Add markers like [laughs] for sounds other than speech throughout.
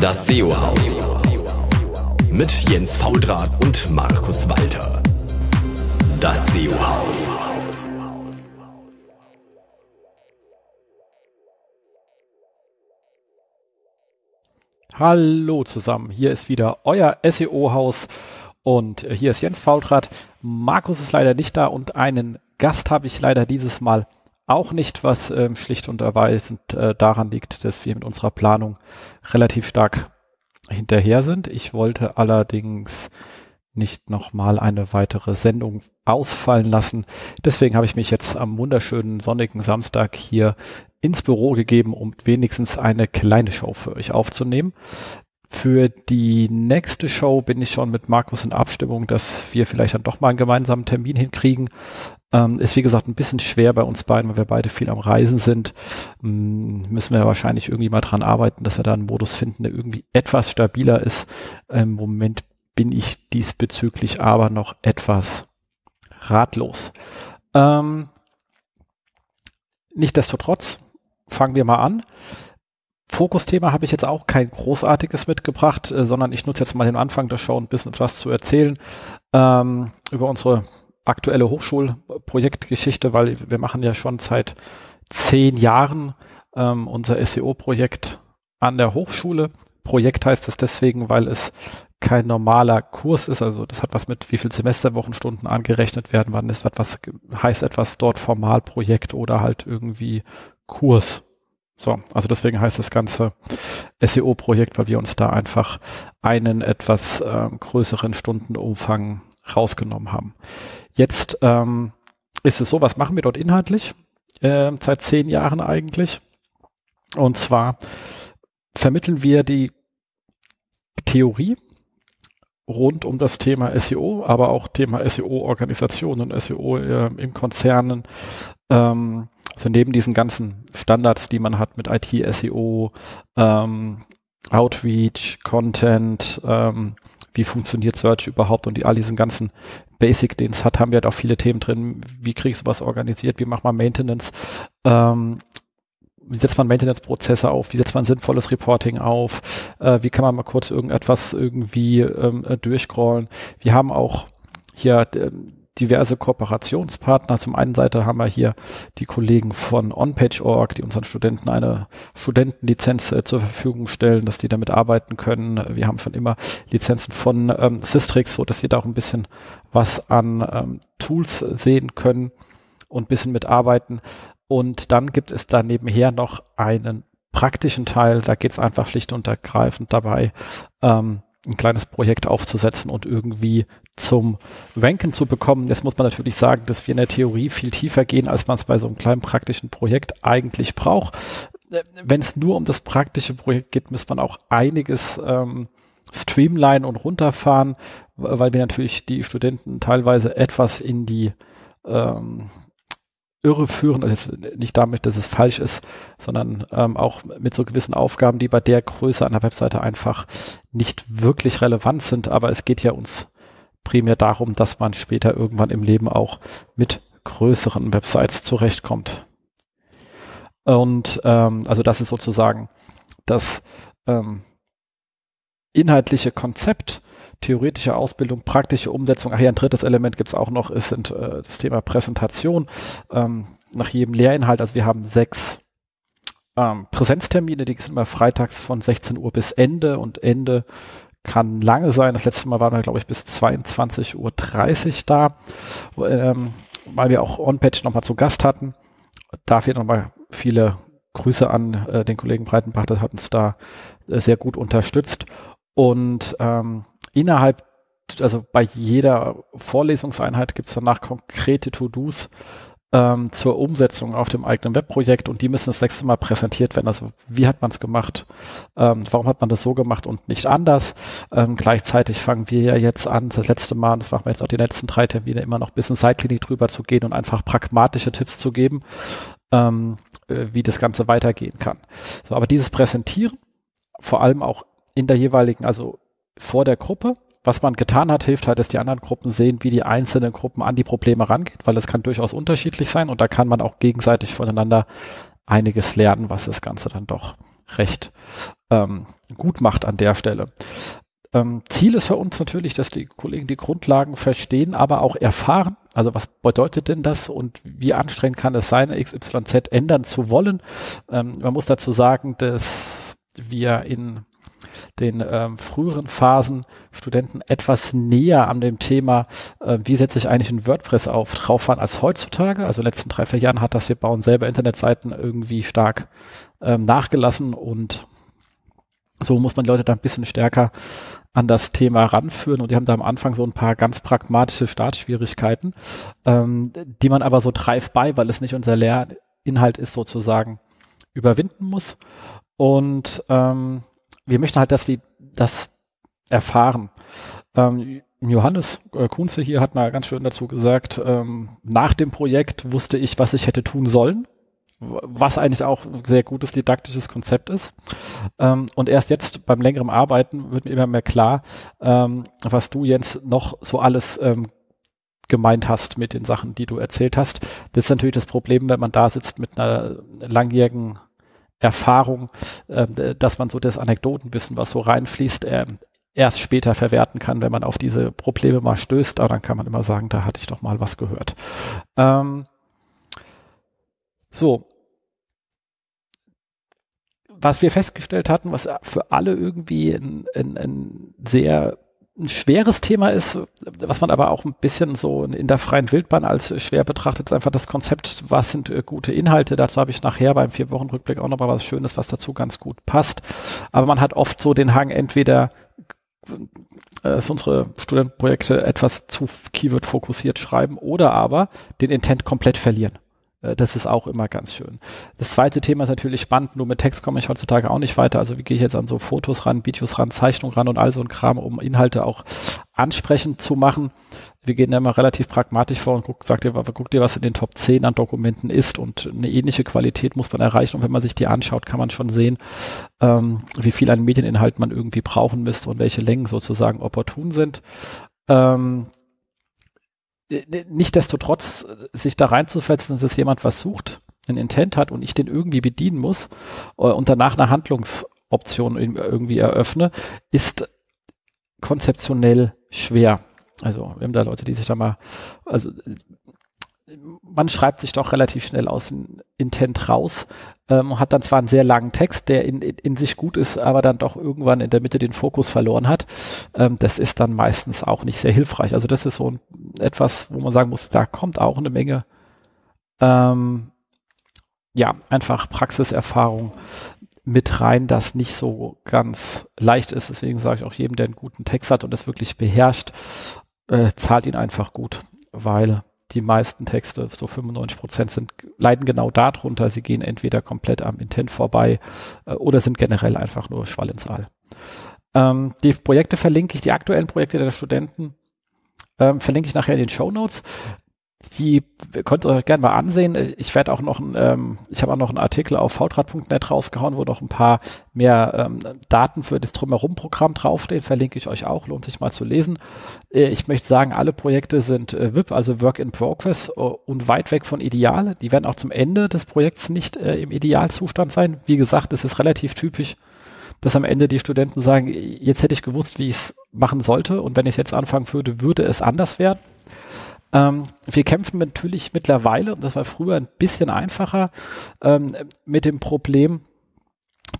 Das SEO-Haus. Mit Jens Faudrat und Markus Walter. Das SEO-Haus. Hallo zusammen, hier ist wieder euer SEO-Haus und hier ist Jens Faudrat. Markus ist leider nicht da und einen Gast habe ich leider dieses Mal auch nicht, was ähm, schlicht und erweisend äh, daran liegt, dass wir mit unserer Planung relativ stark hinterher sind. Ich wollte allerdings nicht nochmal eine weitere Sendung ausfallen lassen. Deswegen habe ich mich jetzt am wunderschönen sonnigen Samstag hier ins Büro gegeben, um wenigstens eine kleine Show für euch aufzunehmen. Für die nächste Show bin ich schon mit Markus in Abstimmung, dass wir vielleicht dann doch mal einen gemeinsamen Termin hinkriegen. Ähm, ist wie gesagt ein bisschen schwer bei uns beiden, weil wir beide viel am Reisen sind. Ähm, müssen wir wahrscheinlich irgendwie mal dran arbeiten, dass wir da einen Modus finden, der irgendwie etwas stabiler ist. Im Moment bin ich diesbezüglich aber noch etwas ratlos. Ähm, Nichtsdestotrotz fangen wir mal an. Fokusthema habe ich jetzt auch kein großartiges mitgebracht, äh, sondern ich nutze jetzt mal den Anfang der Show ein bisschen etwas zu erzählen ähm, über unsere aktuelle Hochschulprojektgeschichte, weil wir machen ja schon seit zehn Jahren ähm, unser SEO-Projekt an der Hochschule. Projekt heißt es deswegen, weil es kein normaler Kurs ist. Also das hat was mit wie viel Semesterwochenstunden angerechnet werden, wann ist was heißt etwas dort Formalprojekt oder halt irgendwie Kurs. So, also deswegen heißt das ganze SEO-Projekt, weil wir uns da einfach einen etwas äh, größeren Stundenumfang rausgenommen haben. Jetzt ähm, ist es so, was machen wir dort inhaltlich? Äh, seit zehn Jahren eigentlich. Und zwar vermitteln wir die Theorie rund um das Thema SEO, aber auch Thema SEO-Organisationen, SEO äh, in Konzernen, ähm, also neben diesen ganzen Standards, die man hat mit IT, SEO, ähm, Outreach, Content, ähm, wie funktioniert Search überhaupt und die, all diesen ganzen Basic, den es hat, haben wir halt auch viele Themen drin. Wie kriege ich sowas organisiert? Wie macht man Maintenance? Ähm, wie setzt man Maintenance-Prozesse auf? Wie setzt man sinnvolles Reporting auf? Äh, wie kann man mal kurz irgendetwas irgendwie ähm, äh, durchscrollen? Wir haben auch hier ähm, diverse Kooperationspartner. Zum einen Seite haben wir hier die Kollegen von OnPage.org, die unseren Studenten eine Studentenlizenz äh, zur Verfügung stellen, dass die damit arbeiten können. Wir haben schon immer Lizenzen von ähm, Systrix, so dass sie da auch ein bisschen was an ähm, Tools sehen können und ein bisschen mitarbeiten. Und dann gibt es da nebenher noch einen praktischen Teil, da geht es einfach schlicht und ergreifend dabei, ähm, ein kleines Projekt aufzusetzen und irgendwie zum Ranken zu bekommen. Jetzt muss man natürlich sagen, dass wir in der Theorie viel tiefer gehen, als man es bei so einem kleinen praktischen Projekt eigentlich braucht. Wenn es nur um das praktische Projekt geht, muss man auch einiges ähm, streamline und runterfahren, weil wir natürlich die Studenten teilweise etwas in die ähm, Irre führen, also nicht damit, dass es falsch ist, sondern ähm, auch mit so gewissen Aufgaben, die bei der Größe einer Webseite einfach nicht wirklich relevant sind. Aber es geht ja uns primär darum, dass man später irgendwann im Leben auch mit größeren Websites zurechtkommt. Und ähm, also das ist sozusagen das ähm, inhaltliche Konzept theoretische Ausbildung, praktische Umsetzung. Ach ja, ein drittes Element gibt es auch noch, ist sind, äh, das Thema Präsentation. Ähm, nach jedem Lehrinhalt, also wir haben sechs ähm, Präsenztermine, die sind immer freitags von 16 Uhr bis Ende und Ende kann lange sein. Das letzte Mal waren wir, glaube ich, bis 22.30 Uhr da, ähm, weil wir auch OnPatch nochmal zu Gast hatten. Dafür nochmal viele Grüße an äh, den Kollegen Breitenbach, der hat uns da äh, sehr gut unterstützt. Und ähm, innerhalb, also bei jeder Vorlesungseinheit gibt es danach konkrete To-Dos ähm, zur Umsetzung auf dem eigenen Webprojekt und die müssen das nächste Mal präsentiert werden. Also wie hat man es gemacht? Ähm, warum hat man das so gemacht und nicht anders? Ähm, gleichzeitig fangen wir ja jetzt an, das letzte Mal, das machen wir jetzt auch die letzten drei Termine, immer noch ein bisschen Zeitklinik drüber zu gehen und einfach pragmatische Tipps zu geben, ähm, äh, wie das Ganze weitergehen kann. So, aber dieses Präsentieren, vor allem auch in der jeweiligen, also vor der Gruppe. Was man getan hat, hilft halt, dass die anderen Gruppen sehen, wie die einzelnen Gruppen an die Probleme rangehen, weil es kann durchaus unterschiedlich sein und da kann man auch gegenseitig voneinander einiges lernen, was das Ganze dann doch recht ähm, gut macht an der Stelle. Ähm, Ziel ist für uns natürlich, dass die Kollegen die Grundlagen verstehen, aber auch erfahren. Also was bedeutet denn das und wie anstrengend kann es sein, XYZ ändern zu wollen? Ähm, man muss dazu sagen, dass wir in den ähm, früheren Phasen Studenten etwas näher an dem Thema, äh, wie setze ich eigentlich ein WordPress auf, drauf waren als heutzutage. Also in den letzten drei, vier Jahren hat das wir bauen selber Internetseiten irgendwie stark ähm, nachgelassen und so muss man die Leute da ein bisschen stärker an das Thema ranführen und die haben da am Anfang so ein paar ganz pragmatische Startschwierigkeiten, ähm, die man aber so dreif bei, weil es nicht unser Lehrinhalt ist sozusagen, überwinden muss. Und ähm, wir möchten halt, dass die das erfahren. Ähm, Johannes äh, Kunze hier hat mal ganz schön dazu gesagt, ähm, nach dem Projekt wusste ich, was ich hätte tun sollen, was eigentlich auch ein sehr gutes didaktisches Konzept ist. Ähm, und erst jetzt beim längeren Arbeiten wird mir immer mehr klar, ähm, was du, Jens, noch so alles ähm, gemeint hast mit den Sachen, die du erzählt hast. Das ist natürlich das Problem, wenn man da sitzt mit einer langjährigen Erfahrung, äh, dass man so das Anekdotenwissen, was so reinfließt, äh, erst später verwerten kann, wenn man auf diese Probleme mal stößt. Aber dann kann man immer sagen, da hatte ich doch mal was gehört. Ähm, so. Was wir festgestellt hatten, was für alle irgendwie ein, ein, ein sehr ein schweres Thema ist, was man aber auch ein bisschen so in der freien Wildbahn als schwer betrachtet, ist einfach das Konzept, was sind äh, gute Inhalte. Dazu habe ich nachher beim Vier-Wochen-Rückblick auch noch mal was Schönes, was dazu ganz gut passt. Aber man hat oft so den Hang, entweder äh, dass unsere Studentenprojekte etwas zu Keyword fokussiert schreiben oder aber den Intent komplett verlieren. Äh, das ist auch immer ganz schön. Das zweite Thema ist natürlich spannend, nur mit Text komme ich heutzutage auch nicht weiter. Also wie gehe ich jetzt an so Fotos ran, Videos ran, Zeichnungen ran und all so ein Kram, um Inhalte auch ansprechend zu machen. Wir gehen ja immer relativ pragmatisch vor und guck, sagt ihr, guck dir, was in den Top 10 an Dokumenten ist und eine ähnliche Qualität muss man erreichen. Und wenn man sich die anschaut, kann man schon sehen, ähm, wie viel an Medieninhalt man irgendwie brauchen müsste und welche Längen sozusagen opportun sind. Ähm, Nichtsdestotrotz, äh, sich da reinzusetzen, dass jemand was sucht, einen Intent hat und ich den irgendwie bedienen muss äh, und danach eine Handlungsoption irgendwie eröffne, ist konzeptionell schwer. Also wir haben da Leute, die sich da mal, also man schreibt sich doch relativ schnell aus dem Intent raus, ähm, hat dann zwar einen sehr langen Text, der in, in, in, sich gut ist, aber dann doch irgendwann in der Mitte den Fokus verloren hat. Ähm, das ist dann meistens auch nicht sehr hilfreich. Also das ist so ein, etwas, wo man sagen muss, da kommt auch eine Menge, ähm, ja, einfach Praxiserfahrung mit rein, das nicht so ganz leicht ist. Deswegen sage ich auch jedem, der einen guten Text hat und das wirklich beherrscht, äh, zahlt ihn einfach gut, weil die meisten Texte, so 95 Prozent, sind, leiden genau darunter. Sie gehen entweder komplett am Intent vorbei äh, oder sind generell einfach nur Schwall ins All. Ähm, die Projekte verlinke ich, die aktuellen Projekte der Studenten ähm, verlinke ich nachher in den Show Notes. Die könnt ihr euch gerne mal ansehen. Ich werde auch noch, ein, ähm, ich habe auch noch einen Artikel auf vtrat.net rausgehauen, wo noch ein paar mehr ähm, Daten für das Drumherum-Programm draufstehen. Verlinke ich euch auch, lohnt sich mal zu lesen. Äh, ich möchte sagen, alle Projekte sind äh, WIP, also Work in Progress äh, und weit weg von Ideal. Die werden auch zum Ende des Projekts nicht äh, im Idealzustand sein. Wie gesagt, es ist relativ typisch, dass am Ende die Studenten sagen, jetzt hätte ich gewusst, wie ich es machen sollte und wenn ich es jetzt anfangen würde, würde es anders werden. Ähm, wir kämpfen natürlich mittlerweile, und das war früher ein bisschen einfacher, ähm, mit dem Problem,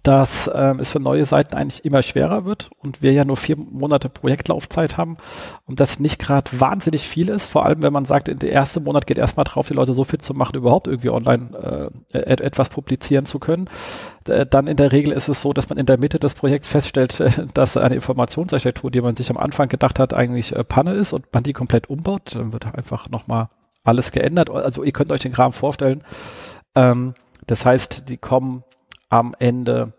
dass ähm, es für neue Seiten eigentlich immer schwerer wird und wir ja nur vier Monate Projektlaufzeit haben und das nicht gerade wahnsinnig viel ist, vor allem wenn man sagt, der erste Monat geht erstmal drauf, die Leute so fit zu machen, überhaupt irgendwie online äh, etwas publizieren zu können. Äh, dann in der Regel ist es so, dass man in der Mitte des Projekts feststellt, [laughs] dass eine Informationsarchitektur, die man sich am Anfang gedacht hat, eigentlich äh, Panne ist und man die komplett umbaut. Dann wird einfach nochmal alles geändert. Also ihr könnt euch den Kram vorstellen. Ähm, das heißt, die kommen am Ende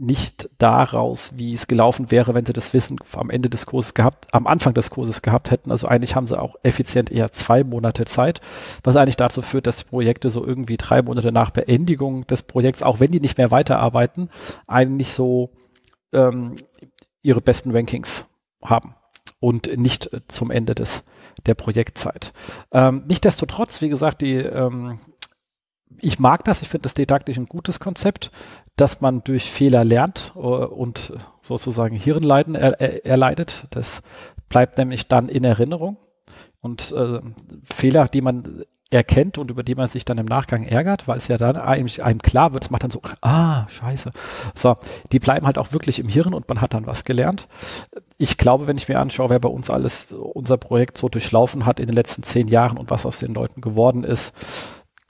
nicht daraus, wie es gelaufen wäre, wenn sie das Wissen am Ende des Kurses gehabt, am Anfang des Kurses gehabt hätten. Also eigentlich haben sie auch effizient eher zwei Monate Zeit, was eigentlich dazu führt, dass die Projekte so irgendwie drei Monate nach Beendigung des Projekts, auch wenn die nicht mehr weiterarbeiten, eigentlich so ähm, ihre besten Rankings haben und nicht zum Ende des der Projektzeit. Ähm, Nichtsdestotrotz, wie gesagt, die ähm, ich mag das, ich finde das didaktisch ein gutes Konzept, dass man durch Fehler lernt uh, und sozusagen Hirnleiden er, erleidet. Das bleibt nämlich dann in Erinnerung. Und äh, Fehler, die man erkennt und über die man sich dann im Nachgang ärgert, weil es ja dann eigentlich einem klar wird, es macht dann so, ah, scheiße. So, die bleiben halt auch wirklich im Hirn und man hat dann was gelernt. Ich glaube, wenn ich mir anschaue, wer bei uns alles unser Projekt so durchlaufen hat in den letzten zehn Jahren und was aus den Leuten geworden ist,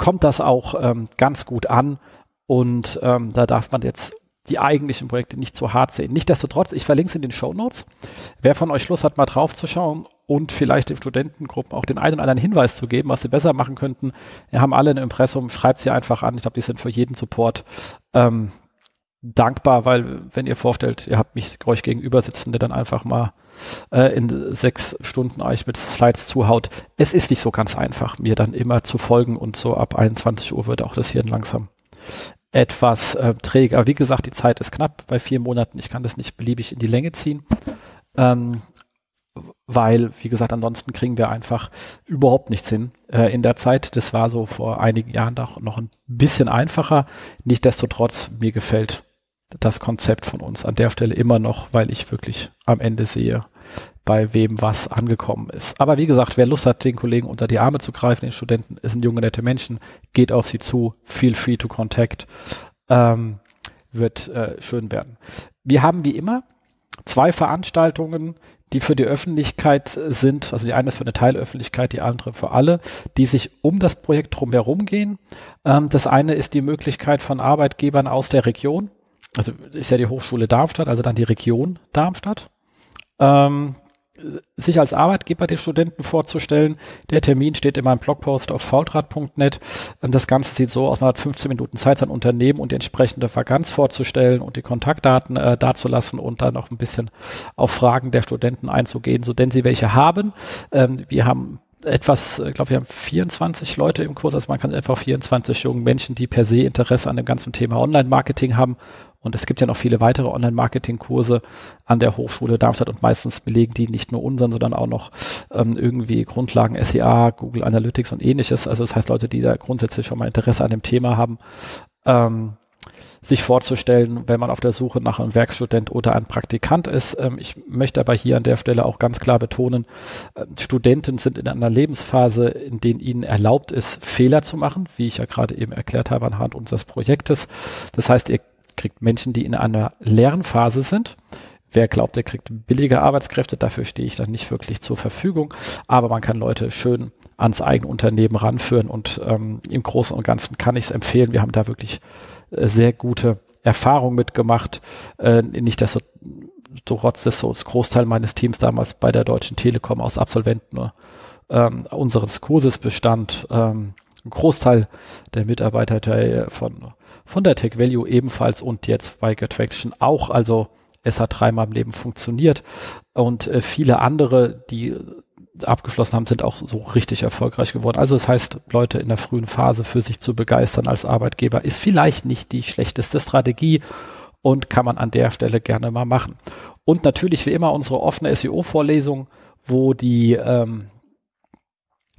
kommt das auch ähm, ganz gut an. Und ähm, da darf man jetzt die eigentlichen Projekte nicht so hart sehen. Nichtsdestotrotz, ich verlinke es in den Show Notes. Wer von euch Schluss hat, mal drauf zu schauen und vielleicht den Studentengruppen auch den einen oder anderen Hinweis zu geben, was sie besser machen könnten. Wir haben alle ein Impressum, schreibt sie einfach an. Ich glaube, die sind für jeden Support ähm, dankbar, weil wenn ihr vorstellt, ihr habt mich euch gegenüber sitzen, der dann einfach mal äh, in sechs Stunden euch mit Slides zuhaut. Es ist nicht so ganz einfach, mir dann immer zu folgen und so ab 21 Uhr wird auch das Hirn langsam etwas äh, träge. Aber wie gesagt, die Zeit ist knapp bei vier Monaten. Ich kann das nicht beliebig in die Länge ziehen. Ähm, weil, wie gesagt, ansonsten kriegen wir einfach überhaupt nichts hin äh, in der Zeit. Das war so vor einigen Jahren doch noch ein bisschen einfacher. Nichtsdestotrotz, mir gefällt das Konzept von uns an der Stelle immer noch, weil ich wirklich am Ende sehe, bei wem was angekommen ist. Aber wie gesagt, wer Lust hat, den Kollegen unter die Arme zu greifen, den Studenten, sind junge, nette Menschen, geht auf sie zu, feel free to contact, ähm, wird äh, schön werden. Wir haben wie immer zwei Veranstaltungen, die für die Öffentlichkeit sind, also die eine ist für eine Teilöffentlichkeit, die andere für alle, die sich um das Projekt drumherum gehen. Ähm, das eine ist die Möglichkeit von Arbeitgebern aus der Region, also ist ja die Hochschule Darmstadt, also dann die Region Darmstadt, ähm, sich als Arbeitgeber den Studenten vorzustellen. Der Termin steht in meinem Blogpost auf faultrat.net. Das Ganze sieht so aus, man hat 15 Minuten Zeit, sein Unternehmen und die entsprechende Vakanz vorzustellen und die Kontaktdaten äh, dazulassen und dann noch ein bisschen auf Fragen der Studenten einzugehen, so denn sie welche haben. Ähm, wir haben etwas, ich glaube, wir haben 24 Leute im Kurs, also man kann einfach 24 jungen Menschen, die per se Interesse an dem ganzen Thema Online-Marketing haben und es gibt ja noch viele weitere Online-Marketing-Kurse an der Hochschule Darmstadt und meistens belegen die nicht nur unseren, sondern auch noch ähm, irgendwie Grundlagen SEA, Google Analytics und ähnliches. Also das heißt Leute, die da grundsätzlich schon mal Interesse an dem Thema haben, ähm, sich vorzustellen, wenn man auf der Suche nach einem Werkstudent oder einem Praktikant ist. Ähm, ich möchte aber hier an der Stelle auch ganz klar betonen, äh, Studenten sind in einer Lebensphase, in denen ihnen erlaubt ist, Fehler zu machen, wie ich ja gerade eben erklärt habe anhand unseres Projektes. Das heißt, ihr kriegt Menschen, die in einer Lernphase sind. Wer glaubt, der kriegt billige Arbeitskräfte, dafür stehe ich dann nicht wirklich zur Verfügung. Aber man kann Leute schön ans eigene Unternehmen ranführen und ähm, im Großen und Ganzen kann ich es empfehlen. Wir haben da wirklich äh, sehr gute Erfahrungen mitgemacht. Äh, nicht, dass trotz des Großteil meines Teams damals bei der Deutschen Telekom aus Absolventen ähm, unseres Kurses bestand. Ähm, ein Großteil der Mitarbeiter der von von der Tech Value ebenfalls und jetzt bei Gettraction auch. Also es hat dreimal im Leben funktioniert und äh, viele andere, die abgeschlossen haben, sind auch so richtig erfolgreich geworden. Also das heißt, Leute in der frühen Phase für sich zu begeistern als Arbeitgeber ist vielleicht nicht die schlechteste Strategie und kann man an der Stelle gerne mal machen. Und natürlich wie immer unsere offene SEO-Vorlesung, wo die ähm,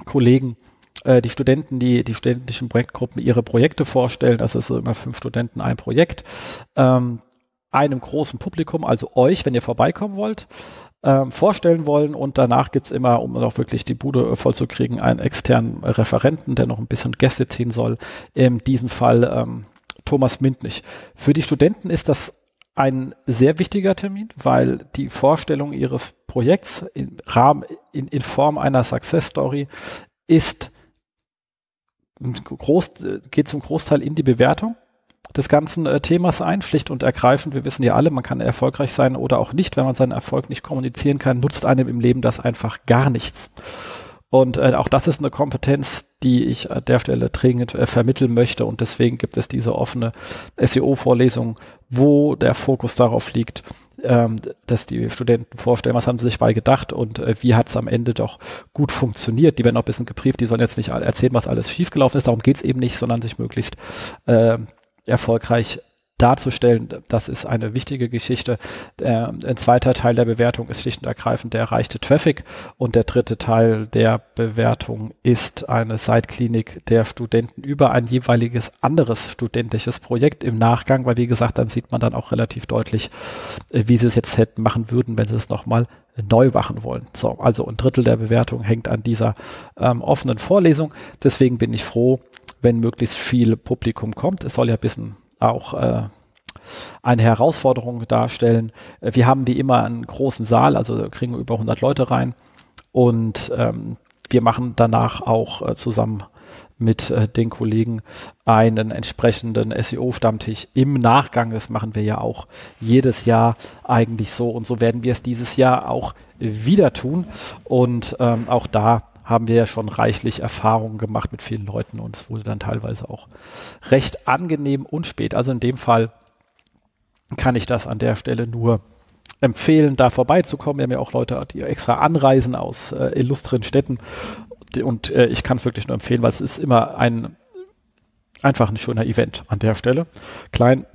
Kollegen die Studenten, die, die studentischen Projektgruppen ihre Projekte vorstellen. Das ist so immer fünf Studenten, ein Projekt. Ähm, einem großen Publikum, also euch, wenn ihr vorbeikommen wollt, ähm, vorstellen wollen und danach gibt's immer, um auch wirklich die Bude voll zu kriegen, einen externen Referenten, der noch ein bisschen Gäste ziehen soll. In diesem Fall ähm, Thomas Mintnich. Für die Studenten ist das ein sehr wichtiger Termin, weil die Vorstellung ihres Projekts im Rahmen, in, in Form einer Success Story ist groß, geht zum Großteil in die Bewertung des ganzen äh, Themas ein, schlicht und ergreifend. Wir wissen ja alle, man kann erfolgreich sein oder auch nicht. Wenn man seinen Erfolg nicht kommunizieren kann, nutzt einem im Leben das einfach gar nichts. Und äh, auch das ist eine Kompetenz, die ich an der Stelle dringend äh, vermitteln möchte. Und deswegen gibt es diese offene SEO-Vorlesung, wo der Fokus darauf liegt, ähm, dass die Studenten vorstellen, was haben sie sich bei gedacht und äh, wie hat es am Ende doch gut funktioniert. Die werden auch ein bisschen geprieft, die sollen jetzt nicht erzählen, was alles schiefgelaufen ist. Darum geht es eben nicht, sondern sich möglichst äh, erfolgreich darzustellen. Das ist eine wichtige Geschichte. Der, ein zweiter Teil der Bewertung ist schlicht und ergreifend der erreichte Traffic und der dritte Teil der Bewertung ist eine Seitklinik der Studenten über ein jeweiliges anderes studentisches Projekt im Nachgang, weil wie gesagt, dann sieht man dann auch relativ deutlich, äh, wie sie es jetzt hätten machen würden, wenn sie es nochmal neu machen wollen. So, also ein Drittel der Bewertung hängt an dieser ähm, offenen Vorlesung. Deswegen bin ich froh, wenn möglichst viel Publikum kommt. Es soll ja ein bisschen auch äh, eine Herausforderung darstellen. Äh, wir haben wie immer einen großen Saal, also kriegen über 100 Leute rein und ähm, wir machen danach auch äh, zusammen mit äh, den Kollegen einen entsprechenden SEO-Stammtisch im Nachgang. Das machen wir ja auch jedes Jahr eigentlich so und so werden wir es dieses Jahr auch wieder tun und ähm, auch da haben wir ja schon reichlich Erfahrungen gemacht mit vielen Leuten und es wurde dann teilweise auch recht angenehm und spät. Also in dem Fall kann ich das an der Stelle nur empfehlen, da vorbeizukommen. Wir haben ja auch Leute, die extra anreisen aus äh, illustren Städten und äh, ich kann es wirklich nur empfehlen, weil es ist immer ein einfach ein schöner Event an der Stelle. Klein,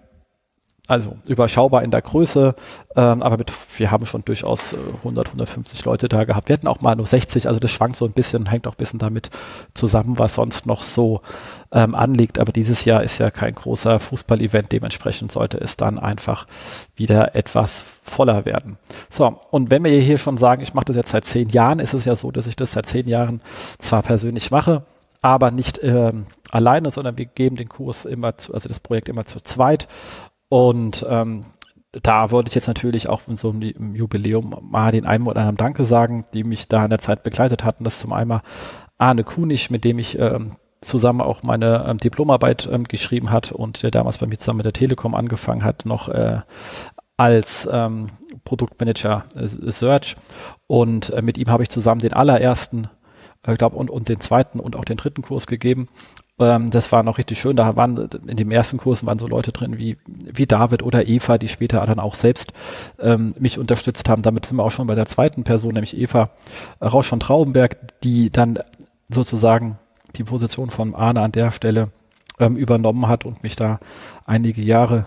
also überschaubar in der Größe, ähm, aber mit, wir haben schon durchaus äh, 100, 150 Leute da gehabt. Wir hatten auch mal nur 60, also das schwankt so ein bisschen, hängt auch ein bisschen damit zusammen, was sonst noch so ähm, anliegt. Aber dieses Jahr ist ja kein großer Fußball-Event, dementsprechend sollte es dann einfach wieder etwas voller werden. So, und wenn wir hier schon sagen, ich mache das jetzt seit zehn Jahren, ist es ja so, dass ich das seit zehn Jahren zwar persönlich mache, aber nicht ähm, alleine, sondern wir geben den Kurs immer, zu, also das Projekt immer zu zweit und ähm, da wollte ich jetzt natürlich auch in so einem Jubiläum mal den einen oder anderen Danke sagen, die mich da in der Zeit begleitet hatten. Das ist zum einen Arne Kunisch, mit dem ich ähm, zusammen auch meine ähm, Diplomarbeit ähm, geschrieben hat und der damals bei mir zusammen mit der Telekom angefangen hat, noch äh, als ähm, Produktmanager äh, Search. Und äh, mit ihm habe ich zusammen den allerersten, äh, glaube und, und den zweiten und auch den dritten Kurs gegeben. Ähm, das war noch richtig schön. Da waren in dem ersten Kurs waren so Leute drin wie, wie David oder Eva, die später dann auch selbst ähm, mich unterstützt haben. Damit sind wir auch schon bei der zweiten Person, nämlich Eva Rausch von Traubenberg, die dann sozusagen die Position von Arne an der Stelle ähm, übernommen hat und mich da einige Jahre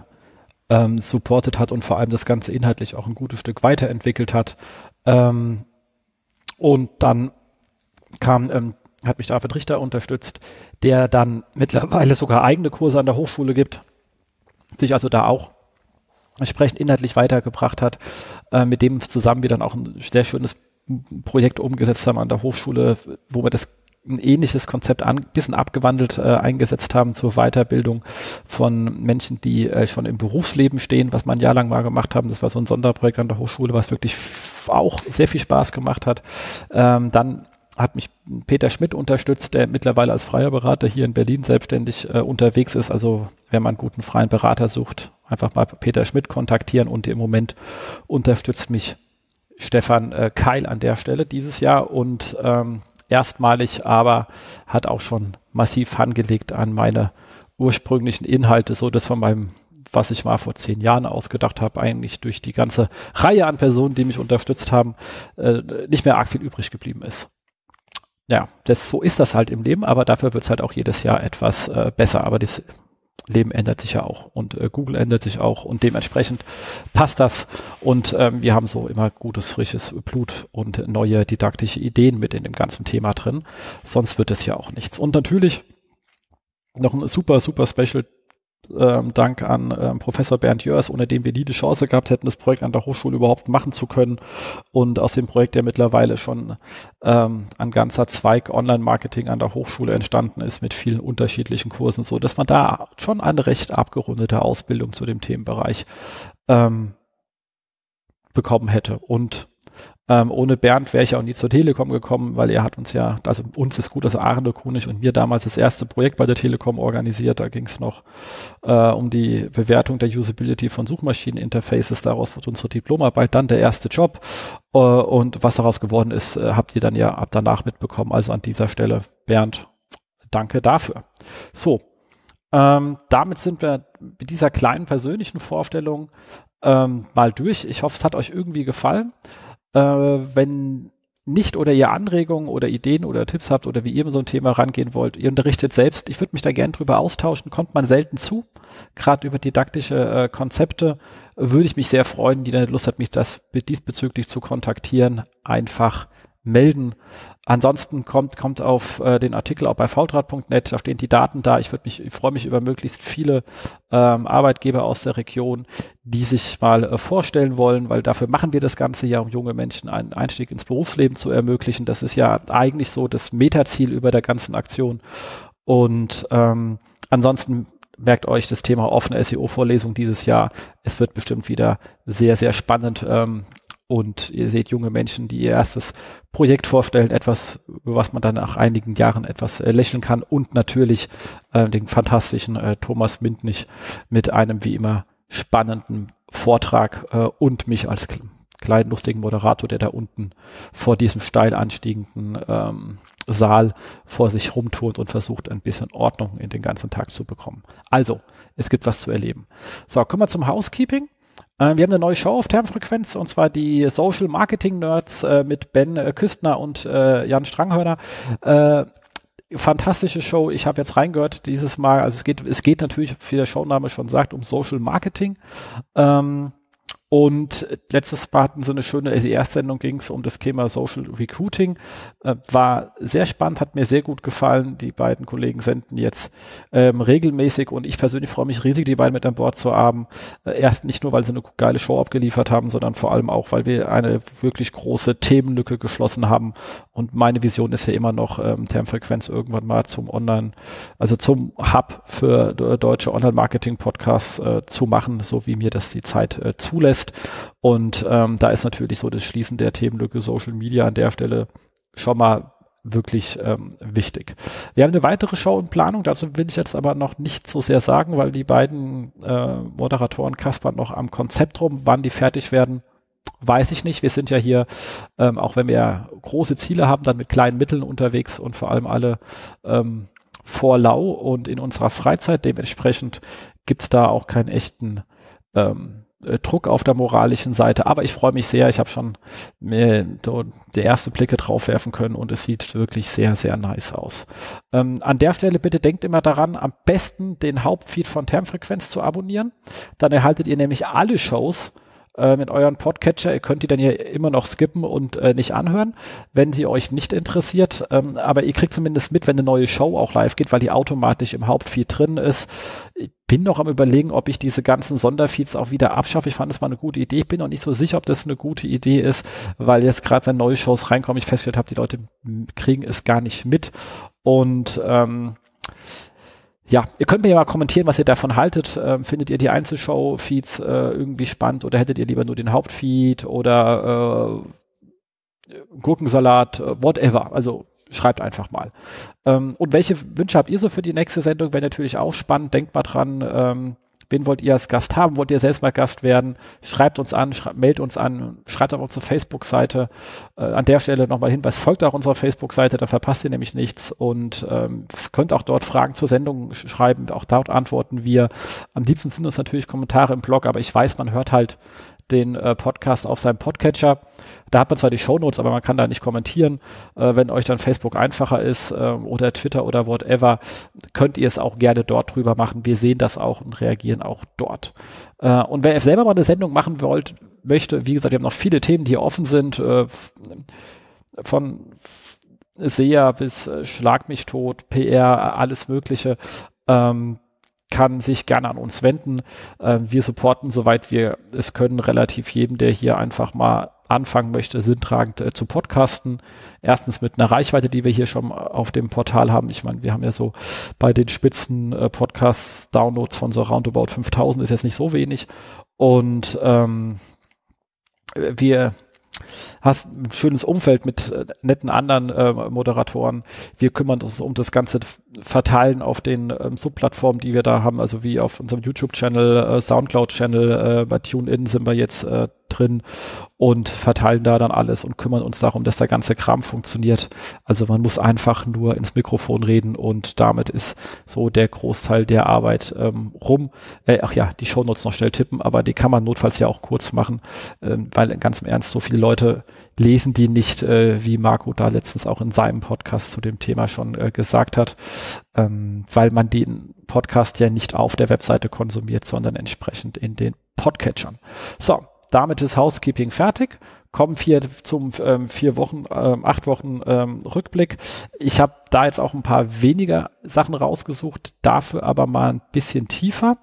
ähm, supportet hat und vor allem das Ganze inhaltlich auch ein gutes Stück weiterentwickelt hat. Ähm, und dann kam ähm, hat mich David Richter unterstützt, der dann mittlerweile sogar eigene Kurse an der Hochschule gibt, sich also da auch entsprechend inhaltlich weitergebracht hat, äh, mit dem zusammen wir dann auch ein sehr schönes Projekt umgesetzt haben an der Hochschule, wo wir das ein ähnliches Konzept ein bisschen abgewandelt äh, eingesetzt haben zur Weiterbildung von Menschen, die äh, schon im Berufsleben stehen, was man ein Jahr lang mal gemacht haben. Das war so ein Sonderprojekt an der Hochschule, was wirklich auch sehr viel Spaß gemacht hat. Ähm, dann hat mich Peter Schmidt unterstützt, der mittlerweile als freier Berater hier in Berlin selbstständig äh, unterwegs ist. Also wenn man einen guten freien Berater sucht, einfach mal Peter Schmidt kontaktieren und im Moment unterstützt mich Stefan äh, Keil an der Stelle dieses Jahr und ähm, erstmalig aber hat auch schon massiv angelegt an meine ursprünglichen Inhalte, so dass von meinem was ich mal vor zehn Jahren ausgedacht habe, eigentlich durch die ganze Reihe an Personen, die mich unterstützt haben, äh, nicht mehr arg viel übrig geblieben ist ja, das, so ist das halt im Leben, aber dafür wird es halt auch jedes Jahr etwas äh, besser. Aber das Leben ändert sich ja auch und äh, Google ändert sich auch und dementsprechend passt das. Und ähm, wir haben so immer gutes, frisches Blut und neue didaktische Ideen mit in dem ganzen Thema drin. Sonst wird es ja auch nichts. Und natürlich noch ein super, super Special ähm, Dank an ähm, Professor Bernd Jörs, ohne den wir nie die Chance gehabt hätten, das Projekt an der Hochschule überhaupt machen zu können. Und aus dem Projekt, der mittlerweile schon ähm, ein ganzer Zweig Online-Marketing an der Hochschule entstanden ist, mit vielen unterschiedlichen Kursen, so dass man da schon eine recht abgerundete Ausbildung zu dem Themenbereich ähm, bekommen hätte. Und ähm, ohne Bernd wäre ich auch nie zur Telekom gekommen, weil er hat uns ja, also uns ist gut, also Arne Kunig und mir damals das erste Projekt bei der Telekom organisiert. Da ging es noch äh, um die Bewertung der Usability von Suchmaschineninterfaces. Daraus wird unsere Diplomarbeit dann der erste Job. Äh, und was daraus geworden ist, äh, habt ihr dann ja ab danach mitbekommen. Also an dieser Stelle, Bernd, danke dafür. So, ähm, damit sind wir mit dieser kleinen persönlichen Vorstellung ähm, mal durch. Ich hoffe, es hat euch irgendwie gefallen. Äh, wenn nicht oder ihr Anregungen oder Ideen oder Tipps habt oder wie ihr mit so ein Thema rangehen wollt, ihr unterrichtet selbst, ich würde mich da gerne drüber austauschen, kommt man selten zu, gerade über didaktische äh, Konzepte, würde ich mich sehr freuen, die dann Lust hat, mich das diesbezüglich zu kontaktieren, einfach melden. Ansonsten kommt, kommt auf äh, den Artikel auch bei faultrat.net, da stehen die Daten da. Ich würde mich, ich freue mich über möglichst viele ähm, Arbeitgeber aus der Region, die sich mal äh, vorstellen wollen, weil dafür machen wir das Ganze ja, um junge Menschen einen Einstieg ins Berufsleben zu ermöglichen. Das ist ja eigentlich so das Metaziel über der ganzen Aktion. Und ähm, ansonsten merkt euch das Thema offene SEO-Vorlesung dieses Jahr. Es wird bestimmt wieder sehr, sehr spannend. Ähm, und ihr seht junge Menschen, die ihr erstes Projekt vorstellen, etwas, was man dann nach einigen Jahren etwas äh, lächeln kann und natürlich äh, den fantastischen äh, Thomas Mintnich mit einem wie immer spannenden Vortrag äh, und mich als kleinen lustigen Moderator, der da unten vor diesem steil anstiegenden ähm, Saal vor sich rumturnt und versucht, ein bisschen Ordnung in den ganzen Tag zu bekommen. Also, es gibt was zu erleben. So, kommen wir zum Housekeeping. Äh, wir haben eine neue Show auf Termfrequenz und zwar die Social Marketing Nerds äh, mit Ben äh, Küstner und äh, Jan Stranghörner. Äh, fantastische Show. Ich habe jetzt reingehört dieses Mal. Also es geht, es geht natürlich, wie der Showname schon sagt, um Social Marketing. Ähm, und letztes Mal hatten sie eine schöne, also die erste Sendung ging es um das Thema Social Recruiting. Äh, war sehr spannend, hat mir sehr gut gefallen. Die beiden Kollegen senden jetzt ähm, regelmäßig und ich persönlich freue mich riesig, die beiden mit an Bord zu haben. Äh, erst nicht nur, weil sie eine geile Show abgeliefert haben, sondern vor allem auch, weil wir eine wirklich große Themenlücke geschlossen haben. Und meine Vision ist ja immer noch, ähm, Termfrequenz irgendwann mal zum Online, also zum Hub für deutsche Online-Marketing-Podcasts äh, zu machen, so wie mir das die Zeit äh, zulässt lässt. Und ähm, da ist natürlich so das Schließen der Themenlücke Social Media an der Stelle schon mal wirklich ähm, wichtig. Wir haben eine weitere Show in Planung, dazu will ich jetzt aber noch nicht so sehr sagen, weil die beiden äh, Moderatoren Kaspar noch am Konzept rum, wann die fertig werden, weiß ich nicht. Wir sind ja hier, ähm, auch wenn wir große Ziele haben, dann mit kleinen Mitteln unterwegs und vor allem alle ähm, vor lau und in unserer Freizeit. Dementsprechend gibt's da auch keinen echten ähm, äh, Druck auf der moralischen Seite, aber ich freue mich sehr. Ich habe schon mir die erste Blicke drauf werfen können und es sieht wirklich sehr, sehr nice aus. Ähm, an der Stelle bitte denkt immer daran, am besten den Hauptfeed von Termfrequenz zu abonnieren. Dann erhaltet ihr nämlich alle Shows äh, mit euren Podcatcher. Ihr könnt die dann ja immer noch skippen und äh, nicht anhören, wenn sie euch nicht interessiert. Ähm, aber ihr kriegt zumindest mit, wenn eine neue Show auch live geht, weil die automatisch im Hauptfeed drin ist. Ich bin noch am überlegen, ob ich diese ganzen Sonderfeeds auch wieder abschaffe. Ich fand es mal eine gute Idee. Ich bin noch nicht so sicher, ob das eine gute Idee ist, weil jetzt gerade, wenn neue Shows reinkommen, ich festgestellt habe, die Leute kriegen es gar nicht mit. Und ähm, ja, ihr könnt mir ja mal kommentieren, was ihr davon haltet. Ähm, findet ihr die Einzelshow-Feeds äh, irgendwie spannend oder hättet ihr lieber nur den Hauptfeed oder äh, Gurkensalat, äh, whatever. Also schreibt einfach mal. Ähm, und welche Wünsche habt ihr so für die nächste Sendung? Wäre natürlich auch spannend. Denkt mal dran. Ähm, Wen wollt ihr als Gast haben? Wollt ihr selbst mal Gast werden? Schreibt uns an, schreibt, meldet uns an, schreibt auf unsere Facebook-Seite. Äh, an der Stelle nochmal Hinweis, folgt auch unserer Facebook-Seite, da verpasst ihr nämlich nichts und ähm, könnt auch dort Fragen zur Sendung schreiben. Auch dort antworten wir. Am liebsten sind uns natürlich Kommentare im Blog, aber ich weiß, man hört halt den äh, Podcast auf seinem Podcatcher. Da hat man zwar die Shownotes, aber man kann da nicht kommentieren. Äh, wenn euch dann Facebook einfacher ist äh, oder Twitter oder whatever, könnt ihr es auch gerne dort drüber machen. Wir sehen das auch und reagieren auch dort. Äh, und wer selber mal eine Sendung machen wollt, möchte, wie gesagt, wir haben noch viele Themen, die hier offen sind, äh, von SEA bis äh, Schlag mich tot, PR, alles Mögliche. Ähm, kann sich gerne an uns wenden. Äh, wir supporten, soweit wir es können, relativ jedem, der hier einfach mal anfangen möchte, sinntragend äh, zu podcasten. Erstens mit einer Reichweite, die wir hier schon auf dem Portal haben. Ich meine, wir haben ja so bei den Spitzen äh, Podcasts Downloads von so roundabout 5000 ist jetzt nicht so wenig. Und ähm, wir hast ein schönes Umfeld mit äh, netten anderen äh, Moderatoren. Wir kümmern uns um das ganze Verteilen auf den ähm, Subplattformen, die wir da haben, also wie auf unserem YouTube-Channel, äh, Soundcloud-Channel, äh, bei TuneIn sind wir jetzt äh, drin und verteilen da dann alles und kümmern uns darum, dass der ganze Kram funktioniert. Also man muss einfach nur ins Mikrofon reden und damit ist so der Großteil der Arbeit ähm, rum. Äh, ach ja, die Shownotes noch schnell tippen, aber die kann man notfalls ja auch kurz machen, ähm, weil ganz im Ernst so viele Leute lesen die nicht, äh, wie Marco da letztens auch in seinem Podcast zu dem Thema schon äh, gesagt hat, ähm, weil man den Podcast ja nicht auf der Webseite konsumiert, sondern entsprechend in den Podcatchern. So, damit ist Housekeeping fertig. Kommen wir zum ähm, vier Wochen, ähm, acht Wochen ähm, Rückblick. Ich habe da jetzt auch ein paar weniger Sachen rausgesucht, dafür aber mal ein bisschen tiefer.